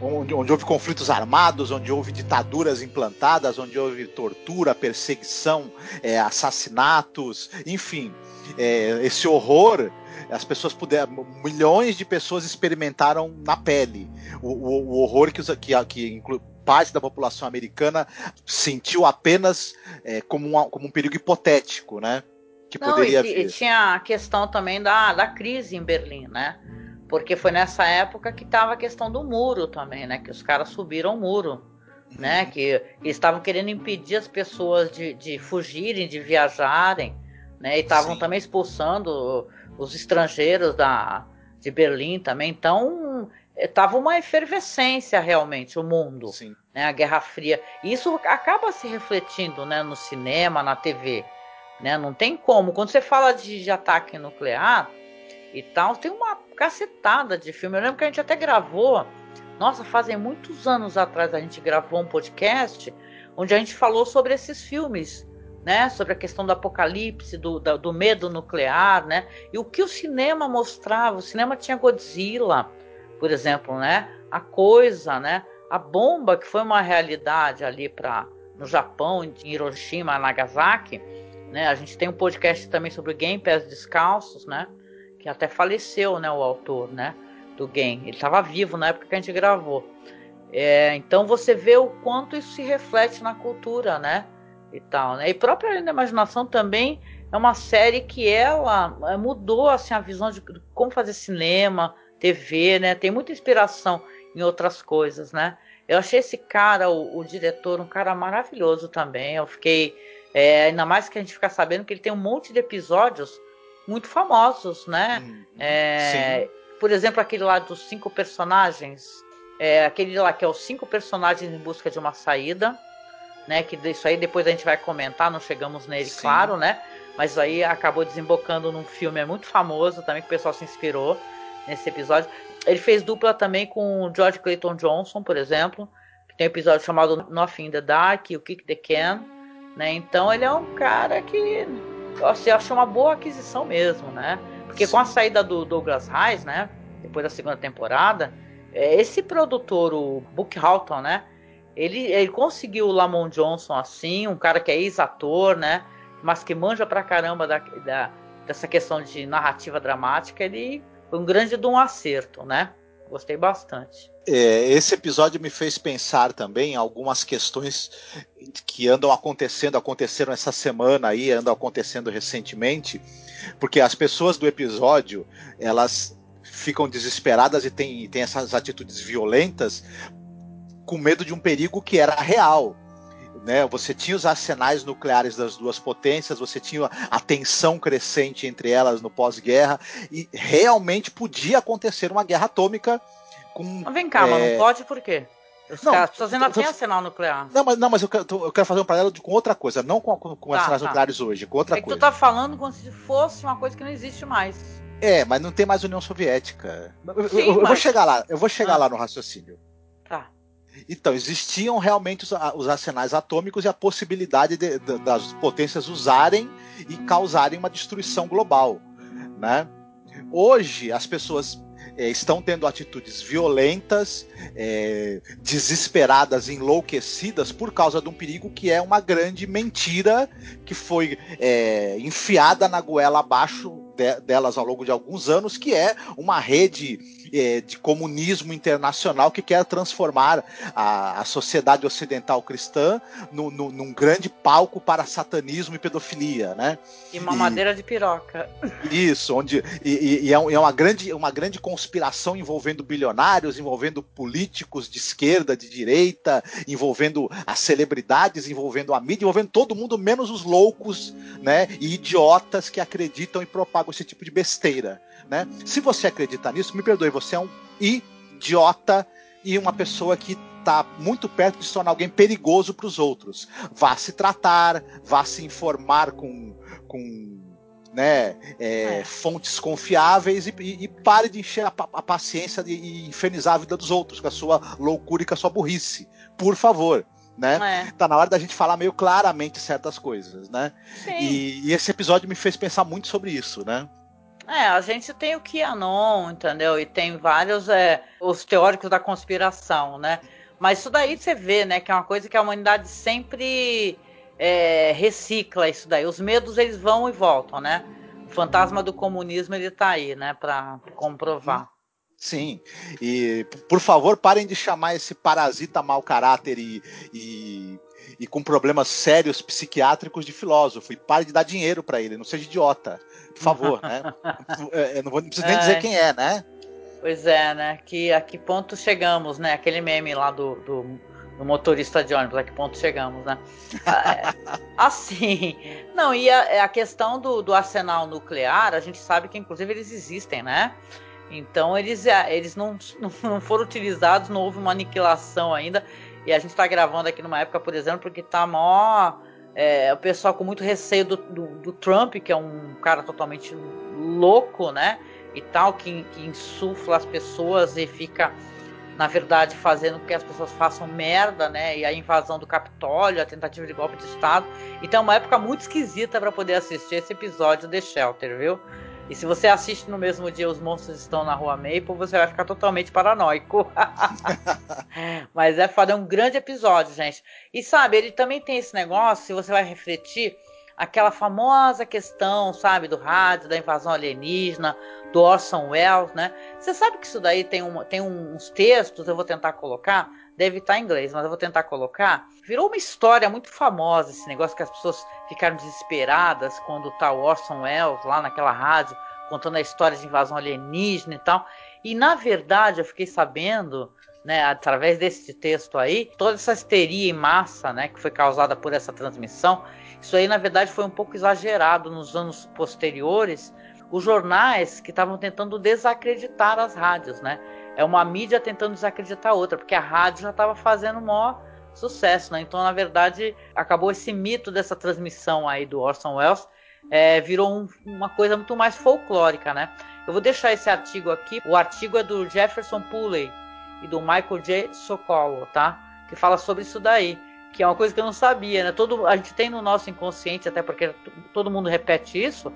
onde, onde, houve conflitos armados, onde houve ditaduras implantadas, onde houve tortura, perseguição, é, assassinatos, enfim, é, esse horror as pessoas puderam, milhões de pessoas experimentaram na pele o, o, o horror que, que, que parte da população americana sentiu apenas é, como, um, como um perigo hipotético, né? Que Não, poderia e, e tinha a questão também da, da crise em Berlim, né? Porque foi nessa época que estava a questão do muro também, né? Que os caras subiram o muro, né? Uhum. Que estavam querendo impedir as pessoas de, de fugirem, de viajarem, né? E estavam também expulsando os estrangeiros da, de Berlim também. Então, estava uma efervescência realmente o mundo, Sim. né? A Guerra Fria. Isso acaba se refletindo, né, no cinema, na TV, né? Não tem como. Quando você fala de, de ataque nuclear e tal, tem uma cacetada de filme. Eu lembro que a gente até gravou. Nossa, fazem muitos anos atrás a gente gravou um podcast onde a gente falou sobre esses filmes né, sobre a questão do apocalipse, do, do, do, medo nuclear, né, e o que o cinema mostrava. O cinema tinha Godzilla, por exemplo, né, a coisa, né, a bomba que foi uma realidade ali para no Japão, em Hiroshima, Nagasaki, né, a gente tem um podcast também sobre Game Pés Descalços, né, que até faleceu, né, o autor, né, do game. Ele estava vivo na época que a gente gravou. É, então você vê o quanto isso se reflete na cultura, né? e tal, né? E própria imaginação também é uma série que ela é, mudou assim a visão de como fazer cinema, TV, né? Tem muita inspiração em outras coisas, né? Eu achei esse cara, o, o diretor, um cara maravilhoso também. Eu fiquei. É, ainda mais que a gente fica sabendo que ele tem um monte de episódios muito famosos, né? Hum, é, por exemplo, aquele lá dos cinco personagens. É, aquele lá que é os cinco personagens em busca de uma saída. Né, que isso aí depois a gente vai comentar, não chegamos nele, Sim. claro, né? Mas aí acabou desembocando num filme é muito famoso também, que o pessoal se inspirou nesse episódio. Ele fez dupla também com o George Clayton Johnson, por exemplo, que tem um episódio chamado Nothing in the Dark, o Kick the Can, né? Então ele é um cara que você acha uma boa aquisição mesmo, né? Porque com a saída do Douglas Reis, né? Depois da segunda temporada, é, esse produtor, o Book Halton, né? Ele, ele conseguiu o Lamont Johnson assim, um cara que é ex-ator, né? Mas que manja pra caramba da, da, dessa questão de narrativa dramática. Ele foi um grande de um acerto, né? Gostei bastante. É, esse episódio me fez pensar também em algumas questões que andam acontecendo, aconteceram essa semana aí, andam acontecendo recentemente, porque as pessoas do episódio, elas ficam desesperadas e têm, têm essas atitudes violentas com medo de um perigo que era real né? Você tinha os arsenais nucleares das duas potências, você tinha a tensão crescente entre elas no pós-guerra e realmente podia acontecer uma guerra atômica com. Mas vem cá, é... mas não pode por quê? Os não, caras, pessoas ainda têm arsenal nuclear. Não, mas, não, mas eu, quero, eu quero fazer um paralelo com outra coisa, não com, com, com tá, arsenais tá. nucleares hoje, com outra é que coisa. tu tá falando como se fosse uma coisa que não existe mais. É, mas não tem mais União Soviética. Sim, eu, eu, eu vou chegar lá, eu vou chegar ah. lá no raciocínio. Então, existiam realmente os, os arsenais atômicos e a possibilidade de, de, das potências usarem e causarem uma destruição global. Né? Hoje, as pessoas é, estão tendo atitudes violentas, é, desesperadas, enlouquecidas por causa de um perigo que é uma grande mentira que foi é, enfiada na goela abaixo de, delas ao longo de alguns anos, que é uma rede é, de comunismo internacional que quer transformar a, a sociedade ocidental cristã no, no, num grande palco para satanismo e pedofilia, né? E uma e, madeira de piroca. Isso, onde e, e é, é uma grande, uma grande conspiração envolvendo bilionários, envolvendo políticos de esquerda, de direita, envolvendo as celebridades, envolvendo a mídia, envolvendo todo mundo menos os loucos, né? E idiotas que acreditam e propagam esse tipo de besteira né? Se você acredita nisso, me perdoe, você é um idiota e uma pessoa que está muito perto de se tornar alguém perigoso para os outros. Vá se tratar, vá se informar com, com né, é, é. fontes confiáveis e, e, e, pare de encher a, a paciência de, e infernizar a vida dos outros com a sua loucura e com a sua burrice. Por favor. Né? É. Tá na hora da gente falar meio claramente certas coisas, né? E, e, esse episódio me fez pensar muito sobre isso, né? É, a gente tem o QAnon, entendeu? E tem vários é, os teóricos da conspiração, né? Mas isso daí você vê, né? Que é uma coisa que a humanidade sempre é, recicla isso daí. Os medos eles vão e voltam, né? O fantasma do comunismo ele tá aí, né? Para comprovar. Sim, e por favor parem de chamar esse parasita mau caráter e, e, e com problemas sérios psiquiátricos de filósofo e pare de dar dinheiro para ele, não seja idiota por favor, né? É, eu não, vou, não preciso nem é. dizer quem é, né? Pois é, né? Que, a que ponto chegamos, né? Aquele meme lá do, do, do motorista de ônibus, a que ponto chegamos, né? Ah, é, assim, não, e a, a questão do, do arsenal nuclear, a gente sabe que inclusive eles existem, né? Então eles, é, eles não, não foram utilizados, não houve uma aniquilação ainda. E a gente está gravando aqui numa época, por exemplo, porque tá mó é, o pessoal com muito receio do, do, do, Trump, que é um cara totalmente louco, né? E tal, que, que insufla as pessoas e fica, na verdade, fazendo com que as pessoas façam merda, né? E a invasão do Capitólio, a tentativa de golpe de Estado. Então é uma época muito esquisita para poder assistir esse episódio de Shelter, viu? E se você assiste no mesmo dia Os Monstros Estão na Rua Maple, você vai ficar totalmente paranoico. Mas é foda, é um grande episódio, gente. E sabe, ele também tem esse negócio, se você vai refletir, aquela famosa questão, sabe, do rádio, da invasão alienígena, do Orson Welles, né? Você sabe que isso daí tem, um, tem uns textos, eu vou tentar colocar, deve estar em inglês, mas eu vou tentar colocar. Virou uma história muito famosa esse negócio que as pessoas ficaram desesperadas quando tá o Orson Welles lá naquela rádio contando a história de invasão alienígena e tal. E na verdade eu fiquei sabendo, né, através desse texto aí, toda essa histeria em massa, né, que foi causada por essa transmissão, isso aí na verdade foi um pouco exagerado nos anos posteriores. Os jornais que estavam tentando desacreditar as rádios, né? É uma mídia tentando desacreditar a outra, porque a rádio já estava fazendo maior sucesso, né? Então, na verdade, acabou esse mito dessa transmissão aí do Orson Welles, é, virou um, uma coisa muito mais folclórica, né? Eu vou deixar esse artigo aqui. O artigo é do Jefferson Pulley e do Michael J. Sokolow, tá? Que fala sobre isso daí, que é uma coisa que eu não sabia, né? Todo, a gente tem no nosso inconsciente, até porque todo mundo repete isso,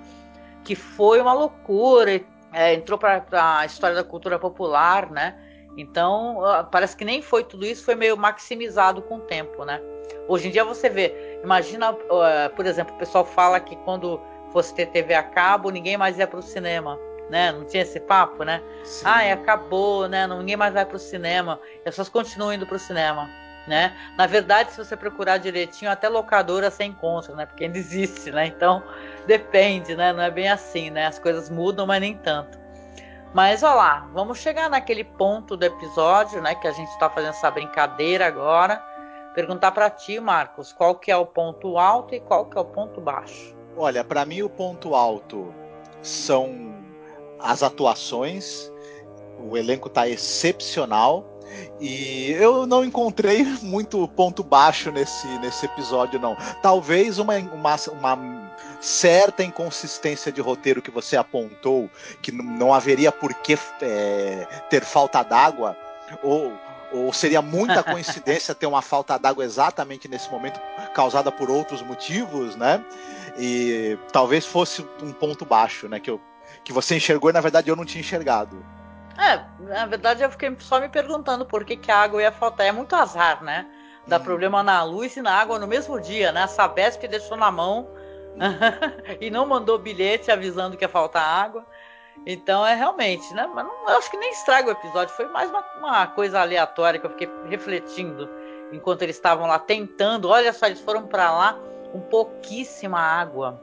que foi uma loucura é, entrou para a história da cultura popular, né? Então, parece que nem foi tudo isso, foi meio maximizado com o tempo, né? Hoje em dia você vê, imagina, uh, por exemplo, o pessoal fala que quando fosse ter TV a cabo, ninguém mais ia para o cinema, né? Não tinha esse papo, né? Sim. Ai, acabou, né? Ninguém mais vai para o cinema. As pessoas continuam indo para o cinema, né? Na verdade, se você procurar direitinho, até locadora você encontra, né? Porque ainda existe, né? Então, depende, né? Não é bem assim, né? As coisas mudam, mas nem tanto. Mas olha lá, vamos chegar naquele ponto do episódio, né? Que a gente está fazendo essa brincadeira agora. Perguntar para ti, Marcos, qual que é o ponto alto e qual que é o ponto baixo? Olha, para mim o ponto alto são as atuações. O elenco está excepcional. E eu não encontrei muito ponto baixo nesse, nesse episódio, não. Talvez uma, uma, uma certa inconsistência de roteiro que você apontou, que não haveria por que é, ter falta d'água, ou, ou seria muita coincidência ter uma falta d'água exatamente nesse momento, causada por outros motivos, né? E talvez fosse um ponto baixo, né? Que, eu, que você enxergou e na verdade eu não tinha enxergado. É, na verdade eu fiquei só me perguntando por que, que a água ia faltar. É muito azar, né? Dá hum. problema na luz e na água no mesmo dia, né? A Sabesp deixou na mão e não mandou bilhete avisando que ia faltar água. Então é realmente, né? Mas não, eu acho que nem estraga o episódio. Foi mais uma, uma coisa aleatória que eu fiquei refletindo enquanto eles estavam lá tentando. Olha só, eles foram para lá com pouquíssima água.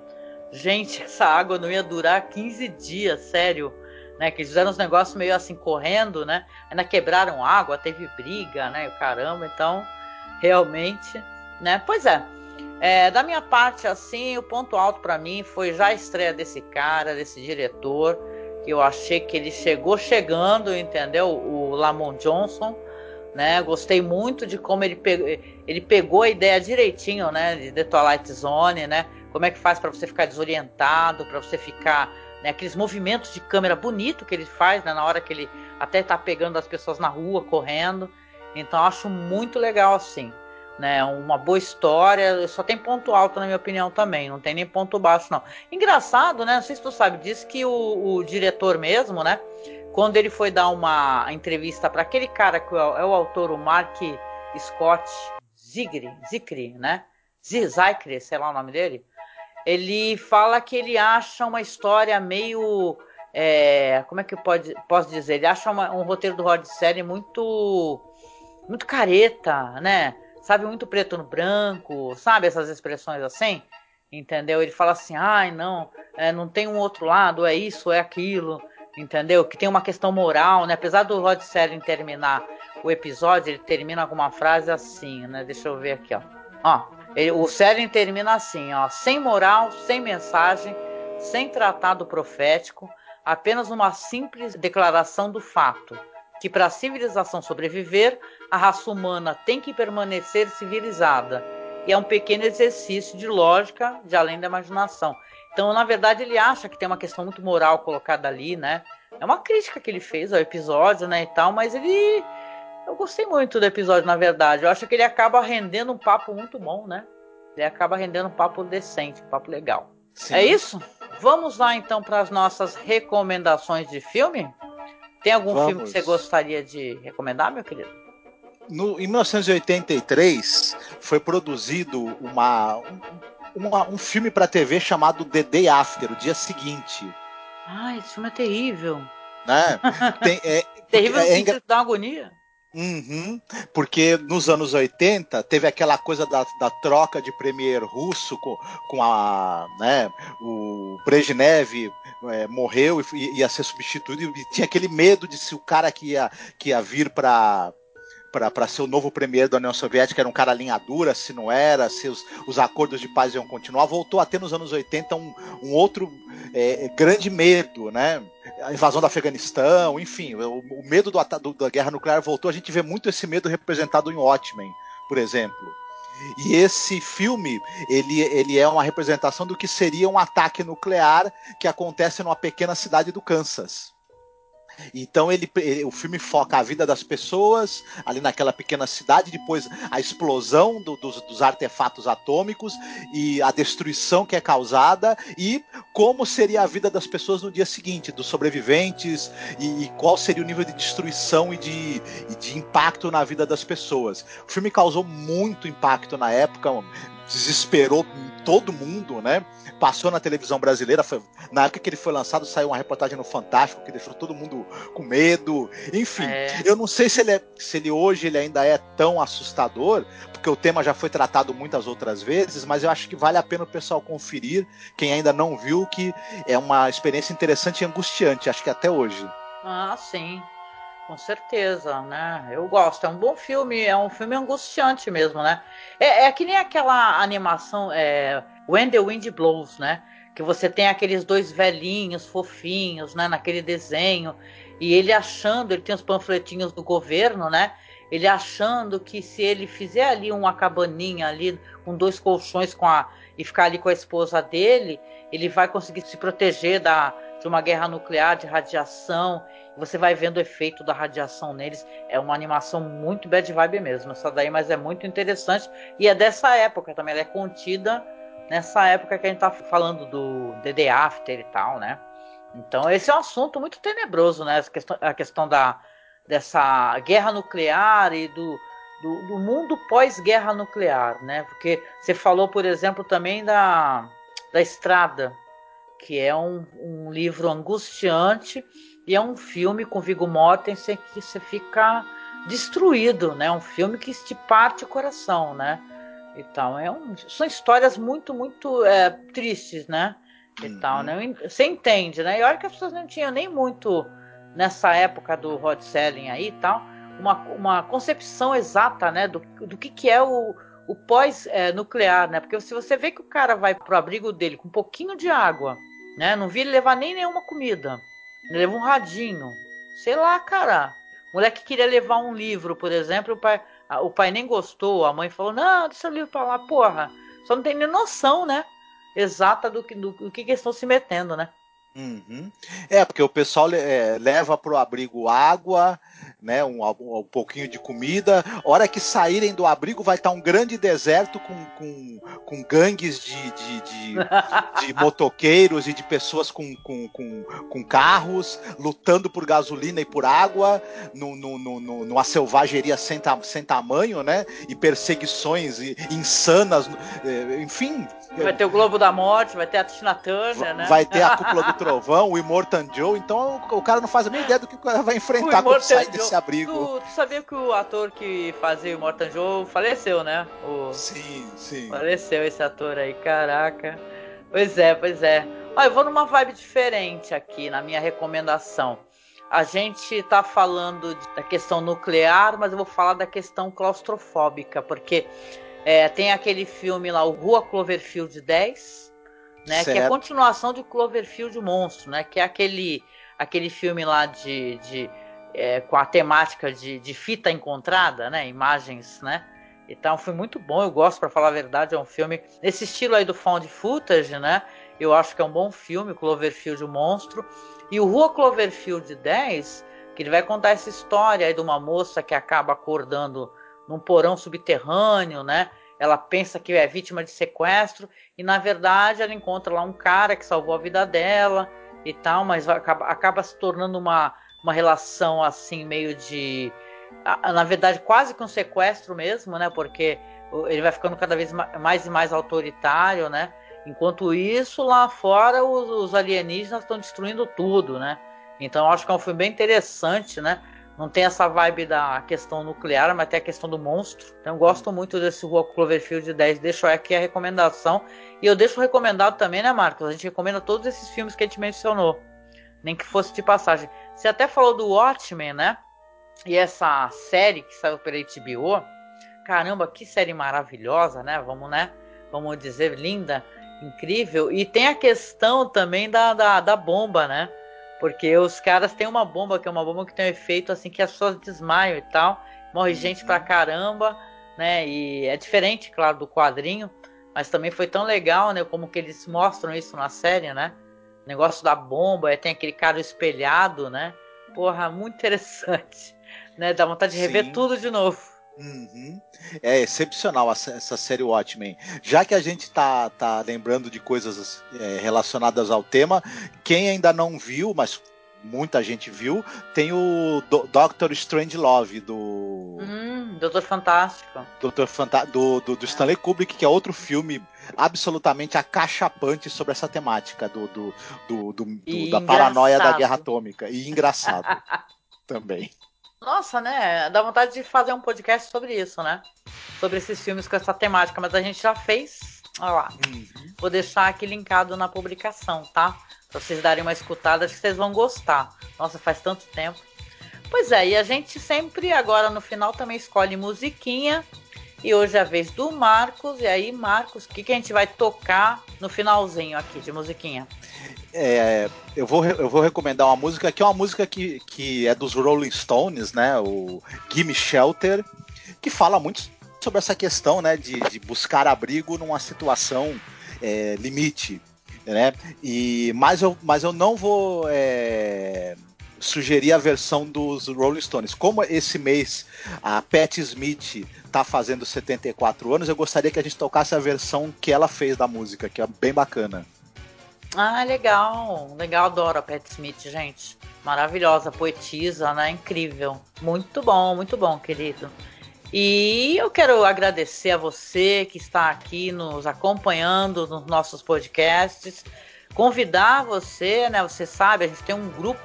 Gente, essa água não ia durar 15 dias, sério. Né, que eles fizeram uns negócios meio assim correndo, né? Ainda quebraram água, teve briga, né? Caramba, então realmente, né? Pois é. É, da minha parte, assim, o ponto alto para mim foi já a estreia desse cara, desse diretor, que eu achei que ele chegou chegando, entendeu? O Lamont Johnson, né? Gostei muito de como ele pegou, ele pegou a ideia direitinho, né? De The Twilight Zone, né? Como é que faz para você ficar desorientado, para você ficar né, aqueles movimentos de câmera bonito que ele faz, né, na hora que ele até tá pegando as pessoas na rua, correndo. Então acho muito legal assim né? Uma boa história, só tem ponto alto na minha opinião também, não tem nem ponto baixo não. Engraçado, né? Não sei se tu sabe disso que o, o diretor mesmo, né? Quando ele foi dar uma entrevista para aquele cara que é, é o autor, o Mark Scott Zigri, Zikri, né? Zikri, sei lá o nome dele. Ele fala que ele acha uma história meio é, como é que pode, posso dizer? Ele acha uma, um roteiro do Rod Serling muito muito careta, né? Sabe, muito preto no branco, sabe essas expressões assim? Entendeu? Ele fala assim, ai, não, é, não tem um outro lado, é isso, é aquilo, entendeu? Que tem uma questão moral, né? Apesar do Rod Serling terminar o episódio, ele termina com uma frase assim, né? Deixa eu ver aqui, ó. Ó, ele, o Serling termina assim, ó, sem moral, sem mensagem, sem tratado profético, apenas uma simples declaração do fato que para a civilização sobreviver, a raça humana tem que permanecer civilizada. E é um pequeno exercício de lógica de além da imaginação. Então, na verdade, ele acha que tem uma questão muito moral colocada ali, né? É uma crítica que ele fez ao episódio, né, e tal, mas ele eu gostei muito do episódio, na verdade. Eu acho que ele acaba rendendo um papo muito bom, né? Ele acaba rendendo um papo decente, um papo legal. Sim. É isso? Vamos lá então para as nossas recomendações de filme? Tem algum Vamos. filme que você gostaria de recomendar, meu querido? No, em 1983 foi produzido uma, um, uma, um filme para TV chamado The Day After, o dia seguinte. Ah, esse filme é terrível. Né? Tem, é, terrível é, é engra... da agonia. Uhum, porque nos anos 80 teve aquela coisa da, da troca de premier russo com, com a. Né, o Brezhnev é, morreu e ia ser substituído e tinha aquele medo de se o cara que ia, que ia vir para para ser o novo premier da União Soviética era um cara linha dura, se não era, se os, os acordos de paz iam continuar. Voltou a ter nos anos 80 um, um outro é, grande medo, né? A invasão do Afeganistão, enfim, o, o medo do, do, da guerra nuclear voltou. A gente vê muito esse medo representado em Watchmen, por exemplo. E esse filme, ele, ele é uma representação do que seria um ataque nuclear que acontece numa pequena cidade do Kansas. Então ele, ele, o filme foca a vida das pessoas ali naquela pequena cidade, depois a explosão do, dos, dos, artefatos atômicos e a destruição que é causada e como seria a vida das pessoas no dia seguinte, dos sobreviventes e, e qual seria o nível de destruição e de, e de impacto na vida das pessoas. O filme causou muito impacto na época, desesperou todo mundo, né? Passou na televisão brasileira, foi, na época que ele foi lançado, saiu uma reportagem no Fantástico que deixou todo mundo com medo. Enfim, é. eu não sei se ele, é, se ele hoje ele ainda é tão assustador, porque o tema já foi tratado muitas outras vezes, mas eu acho que vale a pena o pessoal conferir, quem ainda não viu, que é uma experiência interessante e angustiante, acho que até hoje. Ah, sim. Com certeza, né? Eu gosto. É um bom filme, é um filme angustiante mesmo, né? É, é que nem aquela animação é, When the Wind Blows, né? Que você tem aqueles dois velhinhos fofinhos, né? Naquele desenho. E ele achando, ele tem os panfletinhos do governo, né? Ele achando que se ele fizer ali uma cabaninha ali com dois colchões com a e ficar ali com a esposa dele, ele vai conseguir se proteger da, de uma guerra nuclear, de radiação. Você vai vendo o efeito da radiação neles. É uma animação muito bad vibe mesmo, essa daí, mas é muito interessante. E é dessa época também, ela é contida nessa época que a gente tá falando do DD After e tal, né? Então esse é um assunto muito tenebroso, né? Questão, a questão da, dessa guerra nuclear e do, do, do mundo pós-guerra nuclear, né? Porque você falou, por exemplo, também da, da Estrada, que é um, um livro angustiante e é um filme com Viggo Mortensen que você fica destruído, né? Um filme que te parte o coração, né? E tal. É um, são histórias muito, muito é, tristes, né? E uhum. tal, né? Você entende, né? E olha que as pessoas não tinham nem muito nessa época do Rod Selling aí e tal, uma, uma concepção exata, né? Do, do que, que é o, o pós-nuclear, né? Porque se você vê que o cara vai pro abrigo dele com um pouquinho de água, né? Não vi ele levar nem nenhuma comida. Levou um radinho. Sei lá, cara. O moleque queria levar um livro, por exemplo, o pai, o pai nem gostou, a mãe falou, não, deixa o livro pra lá, porra. Só não tem nem noção, né? Exata do que, do, do que eles estão se metendo, né? Uhum. É, porque o pessoal é, leva pro abrigo água, né, um, um, pouquinho de comida. Hora que saírem do abrigo, vai estar um grande deserto com, com, com gangues de, de, de, de motoqueiros e de pessoas com, com, com, com, carros lutando por gasolina e por água, no, no, no, numa selvageria sem, ta, sem tamanho, né? E perseguições insanas, é, enfim. Vai ter o Globo da Morte, vai ter a Tina Turner, né? Vai ter a Cúpula do Trovão, o Immortan Joe, então o cara não faz a mínima ideia do que o cara vai enfrentar quando sair desse esse abrigo. Tu, tu, sabia que o ator que fazia o Mortan Joe faleceu, né? O... Sim, sim. Faleceu esse ator aí, caraca. Pois é, pois é. Olha, eu vou numa vibe diferente aqui na minha recomendação. A gente tá falando da questão nuclear, mas eu vou falar da questão claustrofóbica, porque é, tem aquele filme lá, o Rua Cloverfield 10, né? Certo. Que é a continuação de Cloverfield Monstro, né? Que é aquele, aquele filme lá de, de é, com a temática de, de, fita encontrada, né? Imagens, né? Então foi muito bom, eu gosto, para falar a verdade, é um filme nesse estilo aí do found footage, né? Eu acho que é um bom filme, Cloverfield o Monstro. E o Rua Cloverfield 10, que ele vai contar essa história aí de uma moça que acaba acordando num porão subterrâneo, né? Ela pensa que é vítima de sequestro e na verdade ela encontra lá um cara que salvou a vida dela e tal, mas acaba, acaba se tornando uma uma relação assim meio de na verdade quase que um sequestro mesmo, né? Porque ele vai ficando cada vez mais e mais autoritário, né? Enquanto isso, lá fora os, alienígenas estão destruindo tudo, né? Então acho que é um filme bem interessante, né? Não tem essa vibe da questão nuclear, mas tem a questão do monstro. Então eu gosto muito desse Rua Cloverfield 10. Deixo aqui a recomendação. E eu deixo recomendado também, né, Marcos? A gente recomenda todos esses filmes que a gente mencionou. Nem que fosse de passagem. Você até falou do Watchmen, né? E essa série que saiu pela HBO. Caramba, que série maravilhosa, né? Vamos, né? Vamos dizer, linda, incrível. E tem a questão também da, da, da bomba, né? Porque os caras têm uma bomba, que é uma bomba que tem um efeito assim que as pessoas desmaiam e tal. Morre gente pra caramba, né? E é diferente, claro, do quadrinho. Mas também foi tão legal, né? Como que eles mostram isso na série, né? O negócio da bomba, tem aquele cara espelhado, né? Porra, muito interessante. Né? Dá vontade de rever Sim. tudo de novo. Uhum. É excepcional essa série Watchmen. Já que a gente tá, tá lembrando de coisas é, relacionadas ao tema, quem ainda não viu, mas muita gente viu, tem o do Doctor Strange Love do. Hum, Doutor Fantástico. Doutor Fanta do, do, do, Stanley Kubrick, que é outro filme absolutamente acachapante sobre essa temática do, do, do, do da paranoia da guerra atômica. E engraçado também. Nossa, né? Dá vontade de fazer um podcast sobre isso, né? Sobre esses filmes com essa temática, mas a gente já fez. Olha lá. Uhum. Vou deixar aqui linkado na publicação, tá? Pra vocês darem uma escutada, acho que vocês vão gostar. Nossa, faz tanto tempo. Pois é, e a gente sempre agora no final também escolhe musiquinha. E hoje é a vez do Marcos. E aí, Marcos, o que, que a gente vai tocar no finalzinho aqui de musiquinha? É, eu, vou, eu vou recomendar uma música que é uma música que, que é dos Rolling Stones, né? O Gimme Shelter, que fala muito sobre essa questão, né? De, de buscar abrigo numa situação é, limite, né? E mas eu, mas eu não vou é, sugerir a versão dos Rolling Stones. Como esse mês a Pat Smith tá fazendo 74 anos, eu gostaria que a gente tocasse a versão que ela fez da música, que é bem bacana. Ah, legal. Legal, adoro a Pat Smith, gente. Maravilhosa, poetisa, né? Incrível. Muito bom, muito bom, querido. E eu quero agradecer a você que está aqui nos acompanhando nos nossos podcasts. Convidar você, né? Você sabe, a gente tem um grupo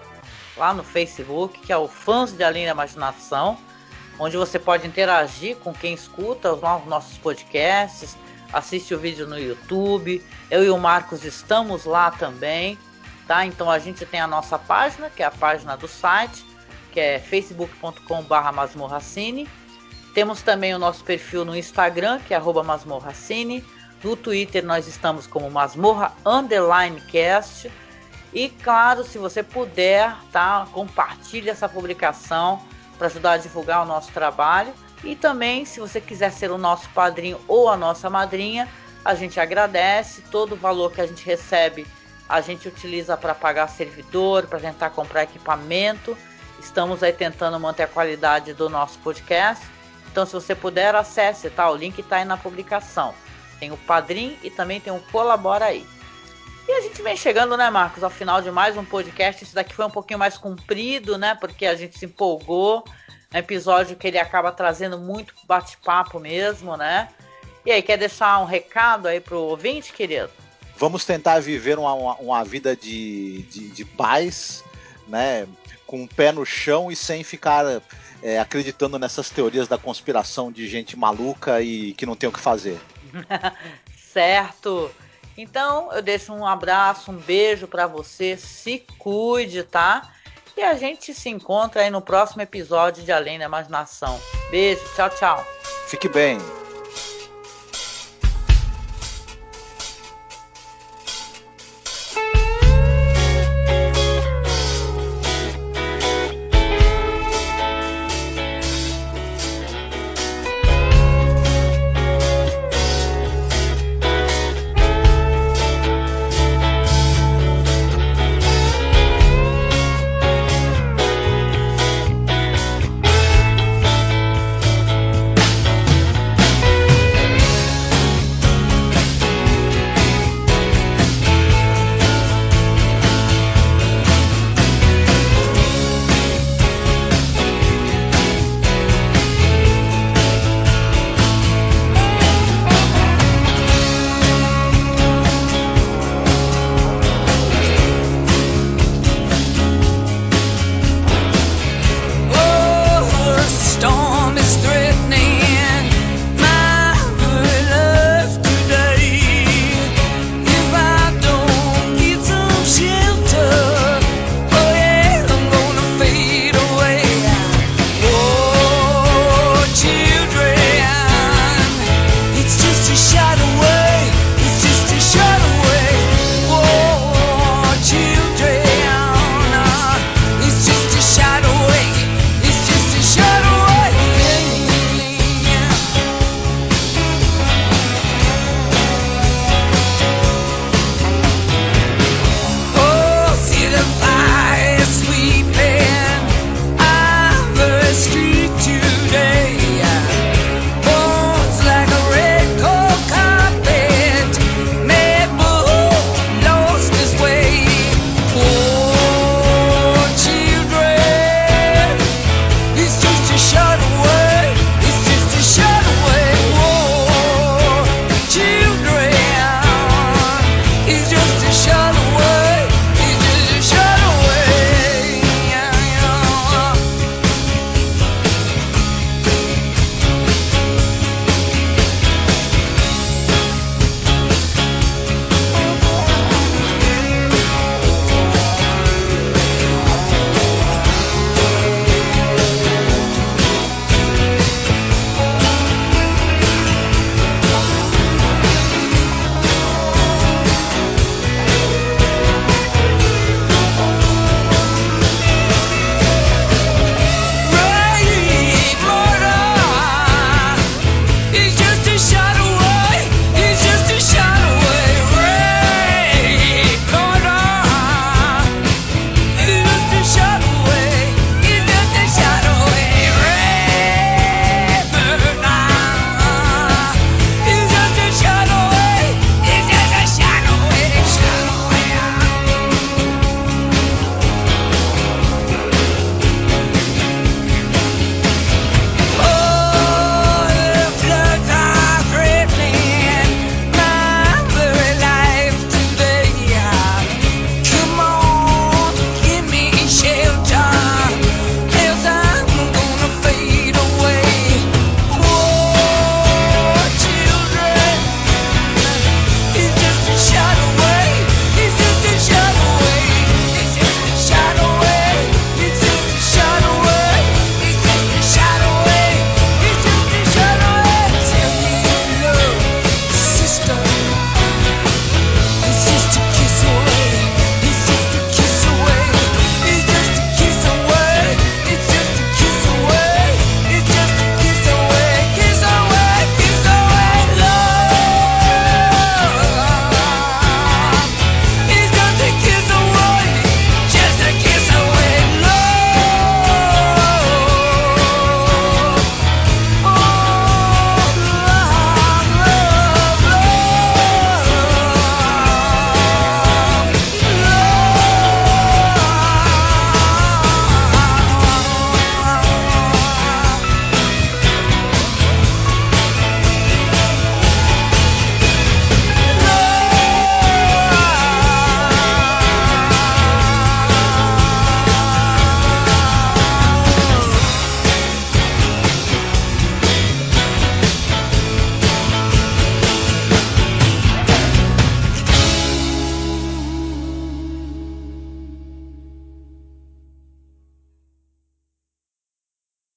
lá no Facebook que é o Fãs de Além da Imaginação, onde você pode interagir com quem escuta os nossos podcasts assiste o vídeo no YouTube. Eu e o Marcos estamos lá também, tá? Então a gente tem a nossa página, que é a página do site, que é facebook.com/barra masmorracine. Temos também o nosso perfil no Instagram, que é masmorracine. No Twitter nós estamos como masmorra underline cast. E claro, se você puder, tá? Compartilhe essa publicação para ajudar a divulgar o nosso trabalho. E também, se você quiser ser o nosso padrinho ou a nossa madrinha, a gente agradece todo o valor que a gente recebe. A gente utiliza para pagar servidor, para tentar comprar equipamento. Estamos aí tentando manter a qualidade do nosso podcast. Então, se você puder, acesse, tá? O link está aí na publicação. Tem o Padrim e também tem o Colabora aí. E a gente vem chegando, né, Marcos, ao final de mais um podcast. Esse daqui foi um pouquinho mais comprido, né? Porque a gente se empolgou um episódio que ele acaba trazendo muito bate-papo mesmo, né? E aí, quer deixar um recado aí pro ouvinte, querido? Vamos tentar viver uma, uma, uma vida de, de, de, paz, né? Com o pé no chão e sem ficar é, acreditando nessas teorias da conspiração de gente maluca e que não tem o que fazer. certo. Então, eu deixo um abraço, um beijo para você. Se cuide, tá? E a gente se encontra aí no próximo episódio de Além da Imaginação. Beijo, tchau, tchau. Fique bem.